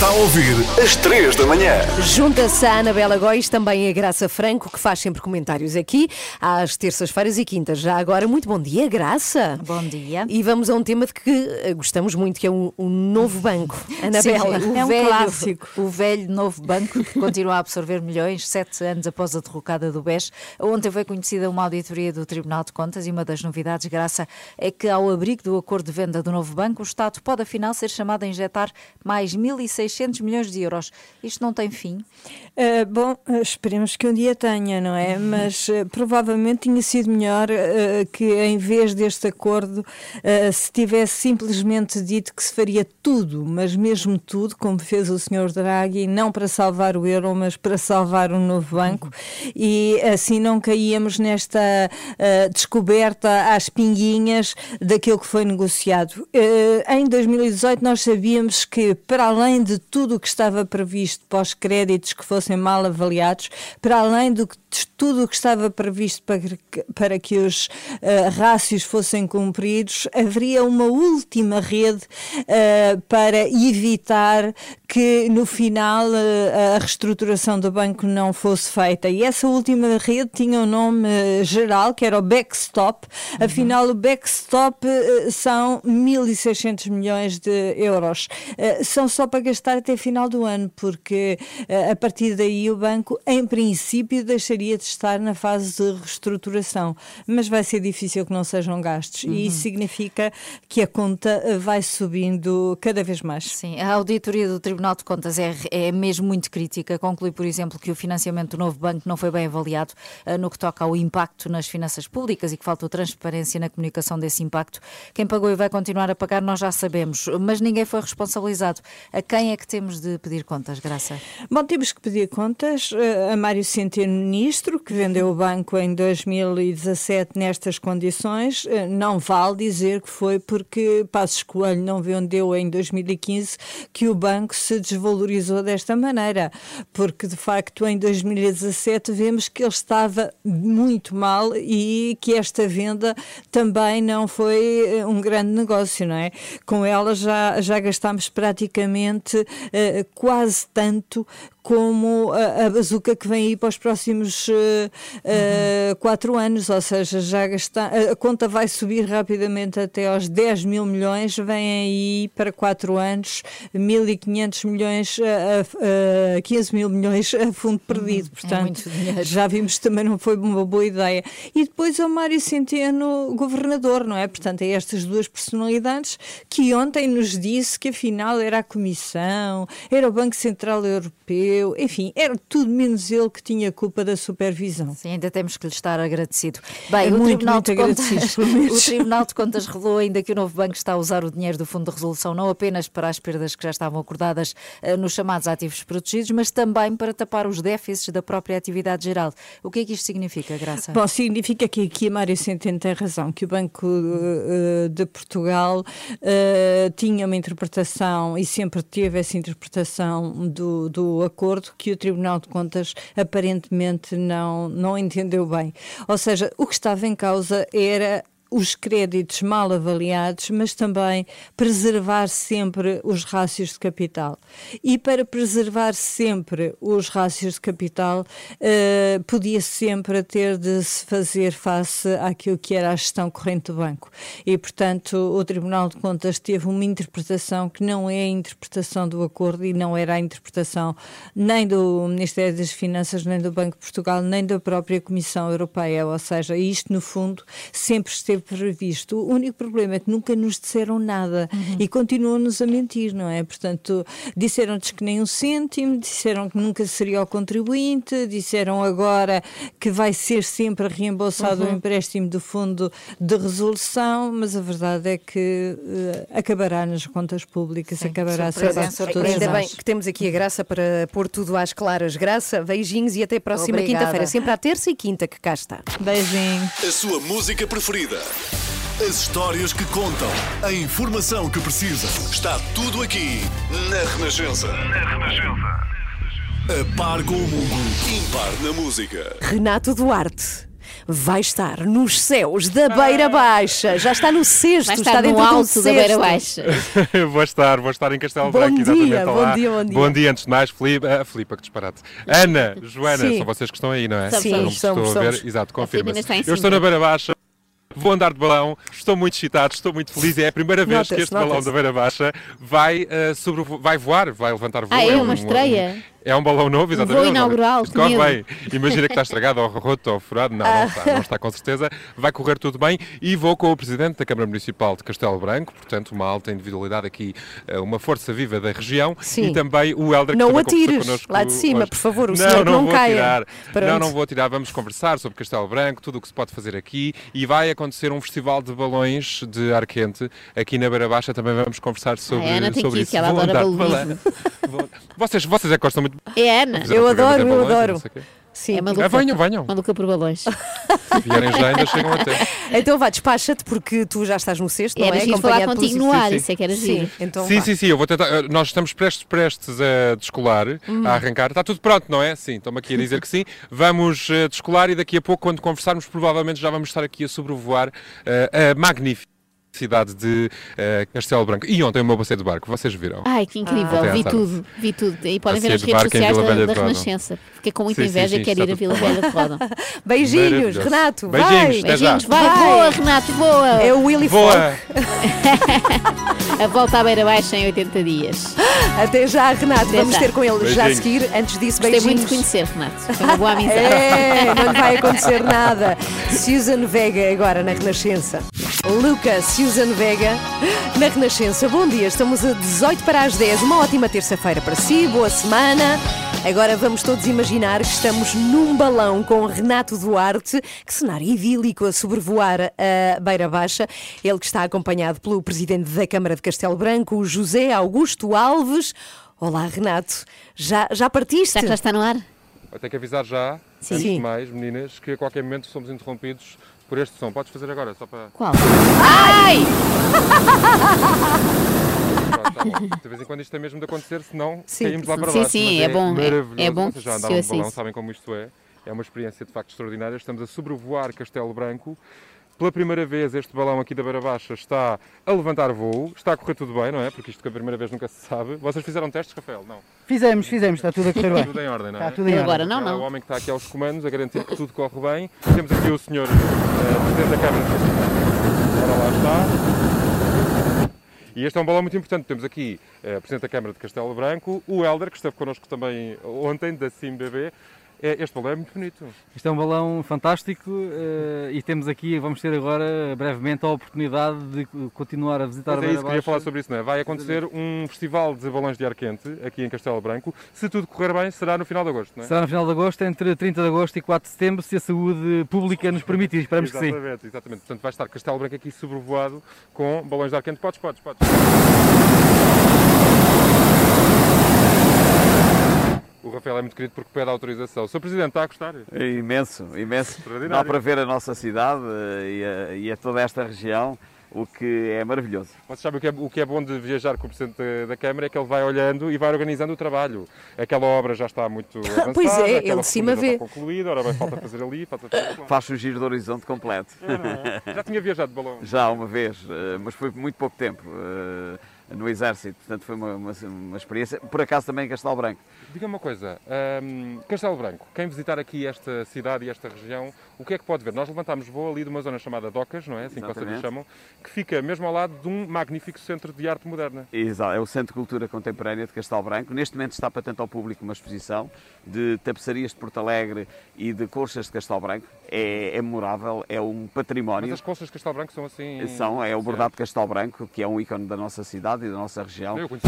Está a ouvir às 3 da manhã. Junta-se a Anabela Góis, também a Graça Franco, que faz sempre comentários aqui às terças-feiras e quintas. Já agora, muito bom dia, Graça. Bom dia. E vamos a um tema de que eh, gostamos muito, que é o um, um novo banco. Anabela, Sim, é um velho, clássico. O velho novo banco que continua a absorver milhões, sete anos após a derrocada do BES. Ontem foi conhecida uma auditoria do Tribunal de Contas e uma das novidades, Graça, é que ao abrigo do acordo de venda do novo banco, o Estado pode afinal ser chamado a injetar mais 1.600 600 milhões de euros. Isto não tem fim? Uh, bom, esperemos que um dia tenha, não é? Uhum. Mas uh, provavelmente tinha sido melhor uh, que em vez deste acordo se tivesse simplesmente dito que se faria tudo, mas mesmo tudo, como fez o Sr. Draghi, não para salvar o euro, mas para salvar um novo banco. Uhum. E assim não caíamos nesta descoberta às pinguinhas daquilo que foi negociado. em 2018 nós sabíamos que, para além de tudo o que estava previsto para os créditos que fossem mal avaliados, para além do que tudo o que estava previsto para que, para que os uh, rácios fossem cumpridos, haveria uma última rede uh, para evitar que no final uh, a reestruturação do banco não fosse feita. E essa última rede tinha um nome geral, que era o backstop. Uhum. Afinal, o backstop são 1.600 milhões de euros. são só para gastar até final do ano, porque a partir daí o banco, em princípio, deixaria de estar na fase de reestruturação, mas vai ser difícil que não sejam gastos uhum. e isso significa que a conta vai subindo cada vez mais. Sim, a auditoria do Tribunal de Contas é, é mesmo muito crítica. Conclui, por exemplo, que o financiamento do novo banco não foi bem avaliado uh, no que toca ao impacto nas finanças públicas e que faltou transparência na comunicação desse impacto. Quem pagou e vai continuar a pagar, nós já sabemos, mas ninguém foi responsabilizado. A quem é que temos de pedir contas, Graça? Bom, temos que pedir contas uh, a Mário Centeno, ministro, que vendeu o banco em 2017 nestas condições, eh, não vale dizer que foi porque Passos Coelho não vendeu em 2015 que o banco se desvalorizou desta maneira, porque de facto em 2017 vemos que ele estava muito mal e que esta venda também não foi eh, um grande negócio, não é? Com ela já, já gastámos praticamente quase tanto como a, a bazuca que vem aí para os próximos uh, uh, quatro anos, ou seja, já gasta, a conta vai subir rapidamente até aos 10 mil milhões, vem aí para quatro anos 1.500 milhões, a, a, 15 mil milhões a fundo perdido, uhum. portanto é já vimos que também não foi uma boa ideia. E depois é o Mário Centeno governador, não é? Portanto, é estas duas personalidades que ontem nos disse que afinal era a Comissão, era o Banco Central Europeu, eu, enfim, era tudo menos ele que tinha culpa da supervisão. Sim, ainda temos que lhe estar agradecido. Bem, é o, muito, Tribunal muito Contas, o Tribunal de Contas revelou ainda que o novo banco está a usar o dinheiro do Fundo de Resolução não apenas para as perdas que já estavam acordadas uh, nos chamados ativos protegidos, mas também para tapar os déficits da própria atividade geral. O que é que isto significa, Graça? Bom, significa que aqui a Mária Centeno tem razão, que o Banco uh, de Portugal uh, tinha uma interpretação e sempre teve essa interpretação do, do acordo acordo o Tribunal de Contas aparentemente não, não entendeu bem. Ou seja, o que estava em causa era os créditos mal avaliados, mas também preservar sempre os rácios de capital. E para preservar sempre os rácios de capital, uh, podia sempre ter de se fazer face àquilo que era a gestão corrente do banco. E, portanto, o Tribunal de Contas teve uma interpretação que não é a interpretação do acordo e não era a interpretação nem do Ministério das Finanças, nem do Banco de Portugal, nem da própria Comissão Europeia. Ou seja, isto, no fundo, sempre esteve previsto. O único problema é que nunca nos disseram nada uhum. e continuam-nos a mentir, não é? Portanto, disseram-nos que nem um cêntimo, disseram que nunca seria o contribuinte, disseram agora que vai ser sempre reembolsado uhum. o empréstimo do fundo de resolução, mas a verdade é que uh, acabará nas contas públicas, Sim, acabará a ser Ainda bem que temos aqui a graça para pôr tudo às claras. Graça, beijinhos e até a próxima quinta-feira. Sempre à terça e quinta que cá está. Beijinho. A sua música preferida. As histórias que contam, a informação que precisa. Está tudo aqui na Renascença. Na Renascença. A par com o mundo, impar na música. Renato Duarte vai estar nos céus da Beira Baixa. Já está no sexto, vai estar está no alto da Beira Baixa. vou estar, vou estar em Castelo bom Branco, dia, exatamente bom lá. Dia, bom dia. Bom dia, antes de mais, Filipe, ah, Filipe, que disparate. Ana, Joana, Sim. são vocês que estão aí, não é? Sim, não somos, estou a ver. somos. Exato, confirma está em Eu estou na Beira Baixa. Vou andar de balão, estou muito excitado, estou muito feliz. É a primeira vez que este balão da Beira Baixa vai, ah, sobre, vai voar, vai levantar voo. Ah, é um- uma estreia? É um balão novo, exatamente. inaugural, Isto corre bem. Imagina que está estragado ou roto ou furado. Não, não está, não está com certeza. Vai correr tudo bem. E vou com o Presidente da Câmara Municipal de Castelo Branco, portanto, uma alta individualidade aqui, eh, uma força viva da região. Sim. E também o Helder, que Não atires connosco lá de cima, hoje. por favor, o não, senhor não, não vou caia. Tirar. Pronto. Não, não vou tirar. Vamos conversar sobre Castelo Branco, tudo o que se pode fazer aqui. E vai acontecer um festival de balões de ar quente aqui na Beira Baixa. Também vamos conversar sobre, a Ana tem sobre isso. que ela Vou adora. Vou- Vocês, vocês é que gostam muito É Ana. Eu adoro, eu adoro. não. Sim. É maluca, Ah, venham, venham. maluca por balões. Se vierem já, ainda chegam até. Então vá, despacha-te porque tu já estás no cesto, não Era é? giro falar contigo no ar, sim. isso é que era Sim, giro. então Sim, vá. sim, sim, eu vou tentar. eh, Nós estamos prestes, prestes a descolar, Uhum. a arrancar. Está tudo pronto, não é? Sim, estão-me aqui a dizer que sim. Vamos eh, descolar e daqui a pouco, quando conversarmos, provavelmente já vamos estar aqui a sobrevoar a magnífica cidade de eh, Castelo Branco. E ontem o meu passeio de barco, vocês viram? Ai, que incrível, à vi tudo, vi tudo. E podem ver as de redes sociais Vila da, Velha da. Renascença. Fiquei com muita Sim, sim, inveja sim, e quero ir a Vila Velha de Rodão. Beijinhos. Renato. Beijinhos, vai. Beijinhos, vai, Vai. boa, Renato, boa! É o Willy Boa! A volta à beira baixa em 80 dias. Até já, Renato. Até Vamos já. ter com ele já a Beijinhos. seguir. Antes disso, Gostei muito de beijinhos. conhecer, Renato. Foi uma boa amizade. É, não vai acontecer nada. Susan Vega agora na Renascença. Lucas, Susan Vega na Renascença. Bom dia, estamos a 18 para as 10. Uma ótima terça-feira para si, boa semana. Agora vamos todos imaginar que estamos num balão com Renato Duarte. Que cenário idílico a sobrevoar a Beira Baixa. Ele que está acompanhado pelo presidente da Câmara de Castelo Branco, José Augusto Alves. Olá, Renato. Já, já partiste? Já que já está no ar? Vou ter que avisar já, Sim. antes de mais, meninas, que a qualquer momento somos interrompidos por este som. Podes fazer agora, só para. Qual? Ai! Pronto, tá bom. De vez em quando isto é mesmo de acontecer, senão Sim. caímos lá para Sim, baixo. sim, mas é bom, é- Maravilhoso. é bom Vocês já andaram se de balão, sabem como isto é. É uma experiência de facto extraordinária. Estamos a sobrevoar Castelo Branco. Pela primeira vez, este balão aqui da Beira Baixa está a levantar voo. Está a correr tudo bem, não é? Porque isto que a primeira vez nunca se sabe. Vocês fizeram testes, Rafael? Não. Fizemos, fizemos, está tudo a correr bem. Tudo em ordem, não é? Está tudo em ordem. Agora não, É o não. homem que está aqui aos comandos a garantir que tudo corre bem. Temos aqui o senhor eh, Presidente da Câmara. Ora lá está. E este é um balão muito importante. Temos aqui eh, o Presidente da Câmara de Castelo Branco, o Helder, que esteve connosco também ontem, da CIMBB. É, este balão é muito bonito. Isto é um balão fantástico eh, e temos aqui, vamos ter agora brevemente a oportunidade de continuar a visitar Mas a é isso, queria falar sobre isso, não é? Vai acontecer um festival de balões de ar quente aqui em Castelo Branco. Se tudo correr bem, será no final de agosto, não é? Será no final de agosto, entre 30 de agosto e 4 de setembro, se a saúde pública nos permitir. Esperamos que sim. Exatamente, exatamente. Portanto, vai estar Castelo Branco aqui sobrevoado com balões de ar quente. Podes, podes, podes. Rafael é muito querido porque pede autorização. Sr. Presidente, está a gostar? É imenso, imenso. Dá para ver a nossa cidade eh, e a, e a toda esta região, o que é maravilhoso. Vocês sabem o que, é, o que é bom de viajar com o Presidente da, Câmara é que ele vai olhando e vai organizando o trabalho. Aquela obra já está muito avançada. Pois é, ele de cima vê. Está concluída, ora bem, falta fazer ali, falta fazer lá. Faz o giro do horizonte completo. É, é? Já tinha viajado de balão? Já uma vez, eh, mas foi muito pouco tempo. No Exército, portanto foi uma, uma, uma experiência. Por acaso também em Castelo Branco. Diga-me uma coisa, hum, Castelo Branco, quem visitar aqui esta cidade e esta região, o que é que pode ver? Nós levantámos voo ali de uma zona chamada Docas, não é? Assim que vocês Exatamente. chamam, que fica mesmo ao lado de um magnífico centro de arte moderna. Exato, é o Centro de Cultura Contemporânea de Castelo Branco. Neste momento está patente ao público uma exposição de tapeçarias de Porto Alegre e de colchas de Castelo Branco. É, é memorável, é um património. Mas as colchas de Castelo Branco são assim... São, é o bordado de Castelo Branco, que é um ícone da nossa cidade e da nossa região. Eu conheci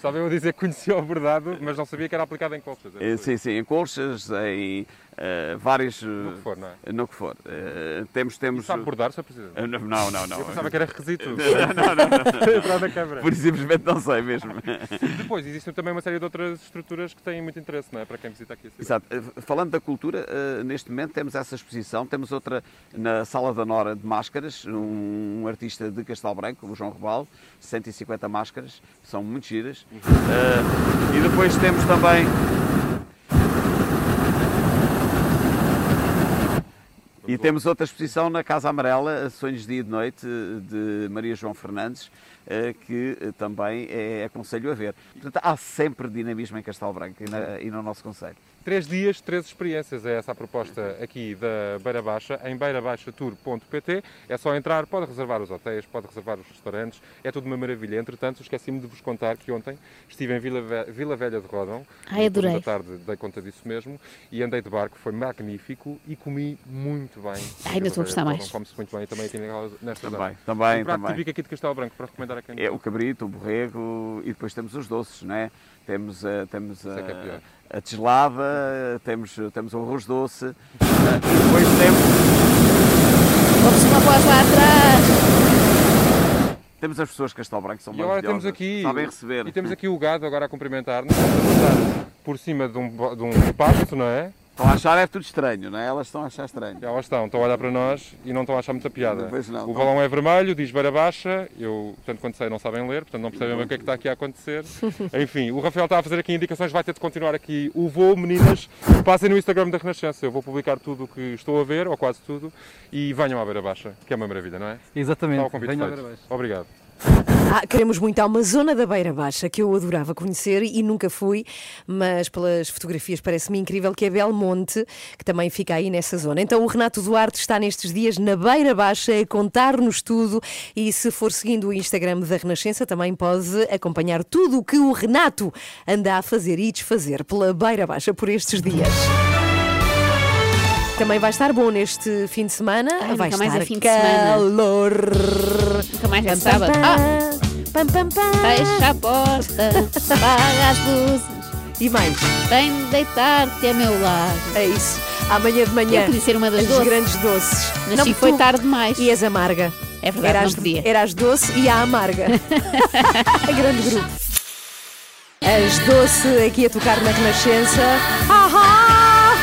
Estava eu a dizer que conhecia o bordado, mas não sabia que era aplicado em colchas. Eh, Sim, sim, em colchas, em eh, vários. No que for, não é? No que for. Eh, temos, temos... E sabe bordar, Sr. Presidente? Eh, Não, não, não. Eu pensava que era requisito. não, não, não. Na Câmara. Por simplesmente não sei mesmo. Depois, existem também uma série de outras estruturas que têm muito interesse, não é? Para quem visita aqui a cidade. Exato. Eh, Falando da cultura, eh, neste momento temos essa exposição, temos outra na Sala da Nora de Máscaras, um, um artista de Castelo Branco, o João Rebalo, 150 máscaras, são muito giras. Eh, e depois temos também. E temos outra exposição na Casa Amarela, Sonhos de Dia e de Noite, de Maria João Fernandes, que eh, também é aconselho a ver. Portanto, há sempre dinamismo em Castelo Branco e, na- e no nosso Conselho. Três dias, três experiências. É essa a proposta aqui da Beira Baixa, em beirabaixatour.pt. É só entrar, pode reservar os hotéis, pode reservar os restaurantes. É tudo uma maravilha. Entretanto, esqueci-me de vos contar que ontem estive em Vila, Ve- Vila Velha de Rodão. Ai, adorei. Da tarde dei conta disso mesmo. E andei de barco, foi magnífico e comi muito bem. Ai, ainda estou a gostar mais. Come-se muito bem também aqui nesta Também, zona. também, Um prato também. típico aqui de Castelo Branco para recomendar quem É o cabrito, o borrego e depois temos os doces, não é? Temos, a- temos é que é a, a deslada, temos, temos o arroz doce, e depois temos... Vamos uma voz lá atrás. Temos as pessoas de Castelo Branco, são E agora temos aqui, sabem receber. e temos aqui o gado agora a cumprimentar-nos, por cima de um, de um pasto, não é? Estão a achar é tudo estranho, não é? Elas estão a achar estranho. Elas estão, estão a olhar para nós e não estão a achar muita piada. Pois não, o balão é vermelho, diz beira baixa, eu, portanto, quando sei, não sabem ler, portanto, não percebem bem o que é que está aqui a acontecer. Enfim, o Rafael está a fazer aqui indicações, vai ter de continuar aqui o voo, meninas. Passem no Instagram da Renascença, eu vou publicar tudo o que estou a ver, ou quase tudo, e venham à beira baixa, que é uma maravilha, não é? Exatamente, Está o convite venham à. Beira Baixa. Obrigado. Ah, queremos muito. Há uma zona da Beira Baixa que eu adorava conhecer e nunca fui, mas pelas fotografias parece-me incrível que é Belmonte, que também fica aí nessa zona. Então o Renato Duarte está nestes dias na Beira Baixa a contar-nos tudo e se for seguindo o Instagram da Renascença também pode acompanhar tudo o que o Renato anda a fazer e desfazer pela Beira Baixa por estes dias. Também vai estar bom neste fim de semana. Ai, vai nunca mais estar é fim de semana. calor. Nunca mais é sábado. pam. Ah! Pam, pam, pam. Fecha a porta, apaga as luzes. E mais? Vem deitar-te a meu lado. É isso. Amanhã de manhã. Eu podia ser uma das as doces. grandes doces. Mas Não, foi tu- tarde demais. E és amarga. É verdade, era não podia. Era as doce e a amarga. a grande grupo. As doce aqui a tocar na Renascença. Ahá!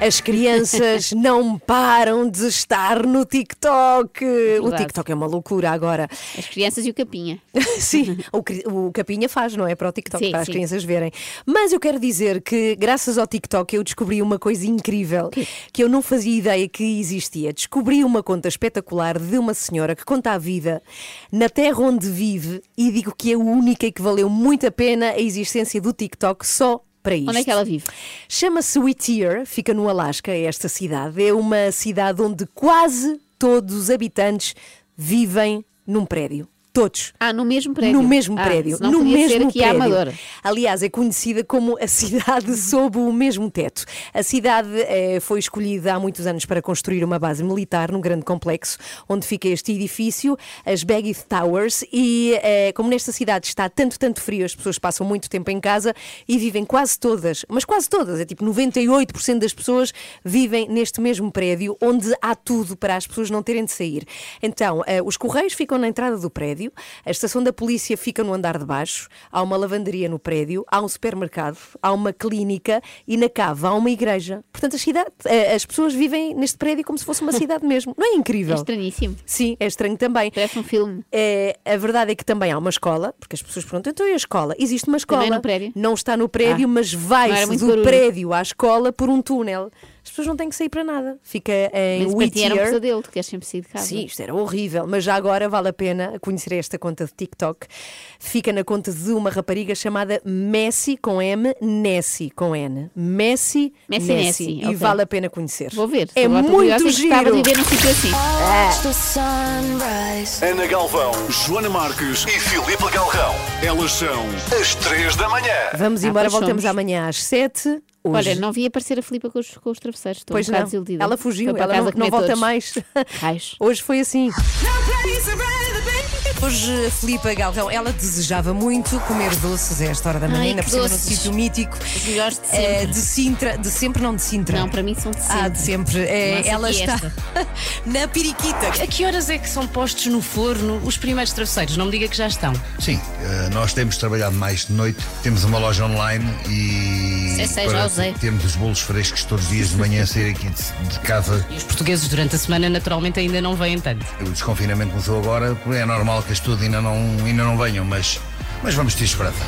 As crianças não param de estar no TikTok. O Verdade. TikTok é uma loucura agora. As crianças e o capinha. Sim, o, o Capinha faz, não é? Para o TikTok, Sim, para as sim. crianças verem. Mas eu quero dizer que, graças ao TikTok, eu descobri uma coisa incrível que eu não fazia ideia que existia. Descobri uma conta espetacular de uma senhora que conta a vida na terra onde vive e digo que é a única e que valeu muito a pena a existência do TikTok só. Para isto. Onde é que ela vive? Chama-se Whittier, fica no Alasca, esta cidade. É uma cidade onde quase todos os habitantes vivem num prédio. Todos. Ah, no mesmo prédio. No mesmo Ah, prédio. no mesmo prédio. Amadora. Aliás, é conhecida como a cidade sob o mesmo teto. A cidade eh, foi escolhida há muitos anos para construir uma base militar num grande complexo onde fica este edifício, as Baggith Towers, e eh, como nesta cidade está tanto, tanto frio, as pessoas passam muito tempo em casa e vivem quase todas, mas quase todas, é tipo 98% das pessoas vivem neste mesmo prédio onde há tudo para as pessoas não terem de sair. Então, eh, os correios ficam na entrada do prédio, a estação da polícia fica no andar de baixo, há uma lavanderia no prédio, há um supermercado, há uma clínica e na cave há uma igreja. Portanto, a cidade, eh, as pessoas vivem neste prédio como se fosse uma cidade mesmo. Não é incrível? É estranhíssimo. Sim, é estranho também. Parece um filme. É, a verdade é que também há uma escola, porque as pessoas perguntam, então e a escola? Existe uma escola. Também no prédio? Não está no prédio, Ah, mas vai-se do barulho. prédio à escola por um túnel. As pessoas não têm que sair para nada. Fica em Mas para ti era um Whittier. pesadelo, tu queres sempre sair de casa. Sim, isto era horrível, mas já agora vale a pena conhecer esta conta de TikTok. Fica na conta de uma rapariga chamada Messi com M, Nessie com N. Messi, Messi, Nessie. Nessie, E ok. vale a pena conhecer. Vou ver. É muito gostava giro. de viver num sítio assim. Ana Galvão, Joana Marques e Filipe Galrão. Elas são as três da manhã. Vamos Ah, embora, pois voltamos somos. amanhã às 7. Hoje. Olha, não vi aparecer a Filipa com os, com os travesseiros. Estou Pois um não, desiludida. ela fugiu, ela não, não volta todos. mais. Raios. Hoje foi assim. Hoje a Filipa Galrão, ela desejava muito comer doces a esta hora da manhã, por cima no doces. sítio mítico. Os melhores de Eh, sempre. de Sintra, de sempre não de Sintra. Não, para mim são de sempre. Ah, de sempre. Nossa, ela que está esta. na periquita. A que horas é que são postos no forno os primeiros travesseiros? Não me diga que já estão. Sim, eh, nós temos trabalhado mais de noite, temos uma loja online e sei, já para- temos os bolos frescos todos os dias de manhã a sair aqui de, de casa. E os portugueses durante a semana naturalmente ainda não vêm tanto. O desconfinamento começou agora, é normal que as tudo ainda não, ainda não venham, mas, mas vamos ter esperança.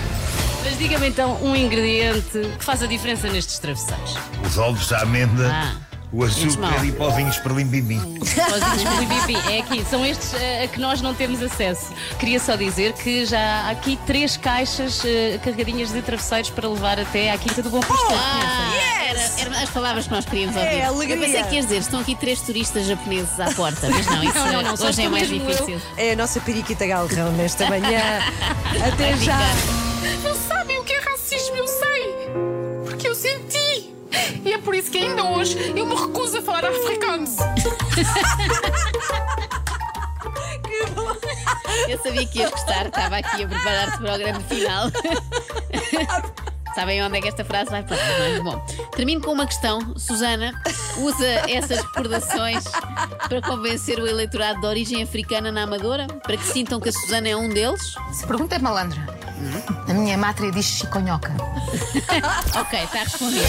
Mas diga-me então um ingrediente que faz a diferença nestes travesseiros. Os ovos, a amenda, Ah, o menos açúcar mal. e povinhos para limbimim. Pozinhos com bibi. É aqui, são estes eh, a que nós não temos acesso. Queria só dizer que já há aqui três caixas eh, carregadinhas de travesseiros para levar até à Quinta do Bom Pastor. Ah, era, eram as palavras que nós queríamos ouvir. É, alegria. eu pensei que ias dizer, estão aqui três turistas japoneses à porta, mas não, isso Não, não, não, só hoje é estou mais mesmo difícil. É a nossa periquita Galrão nesta manhã. Até já. Não sabem o que é racismo, eu sei. E é por isso que ainda hoje eu me recuso a falar africano. Eu sabia que ias gostar, estava aqui a preparar-te para o grande final. Sabem onde é que esta frase vai parar, não é? Bom, termino com uma questão. Susana usa essas recordações para convencer o eleitorado de origem africana na Amadora? Para que sintam que a Susana é um deles? Se pergunta é malandra. A minha mátria diz chiconhoca. ok, está respondido.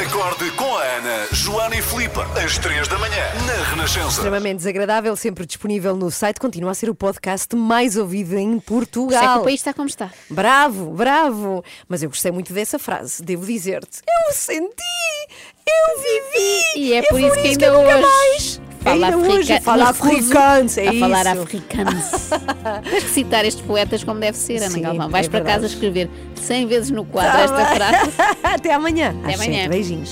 Acorde com a Ana, Joana e Filipe, às 3 da manhã, na Renascença. Extremamente desagradável, sempre disponível no site, continua a ser o podcast mais ouvido em Por isso é que Portugal. o país está como está. Bravo, bravo. Mas eu gostei muito dessa frase, devo dizer-te. Eu senti, eu vivi. E é por vou isso que isso ainda nunca hoje mais. Fala ainda hoje, africa- fala no fuso, africanos, é a falar isso. africanos. Tens que citar estes poetas como deve ser, Ana Sim, Galvão. Vais é para casa verdade. escrever 100 vezes no quadro Tá esta frase. Até amanhã. Até Às amanhã. sete. Beijinhos.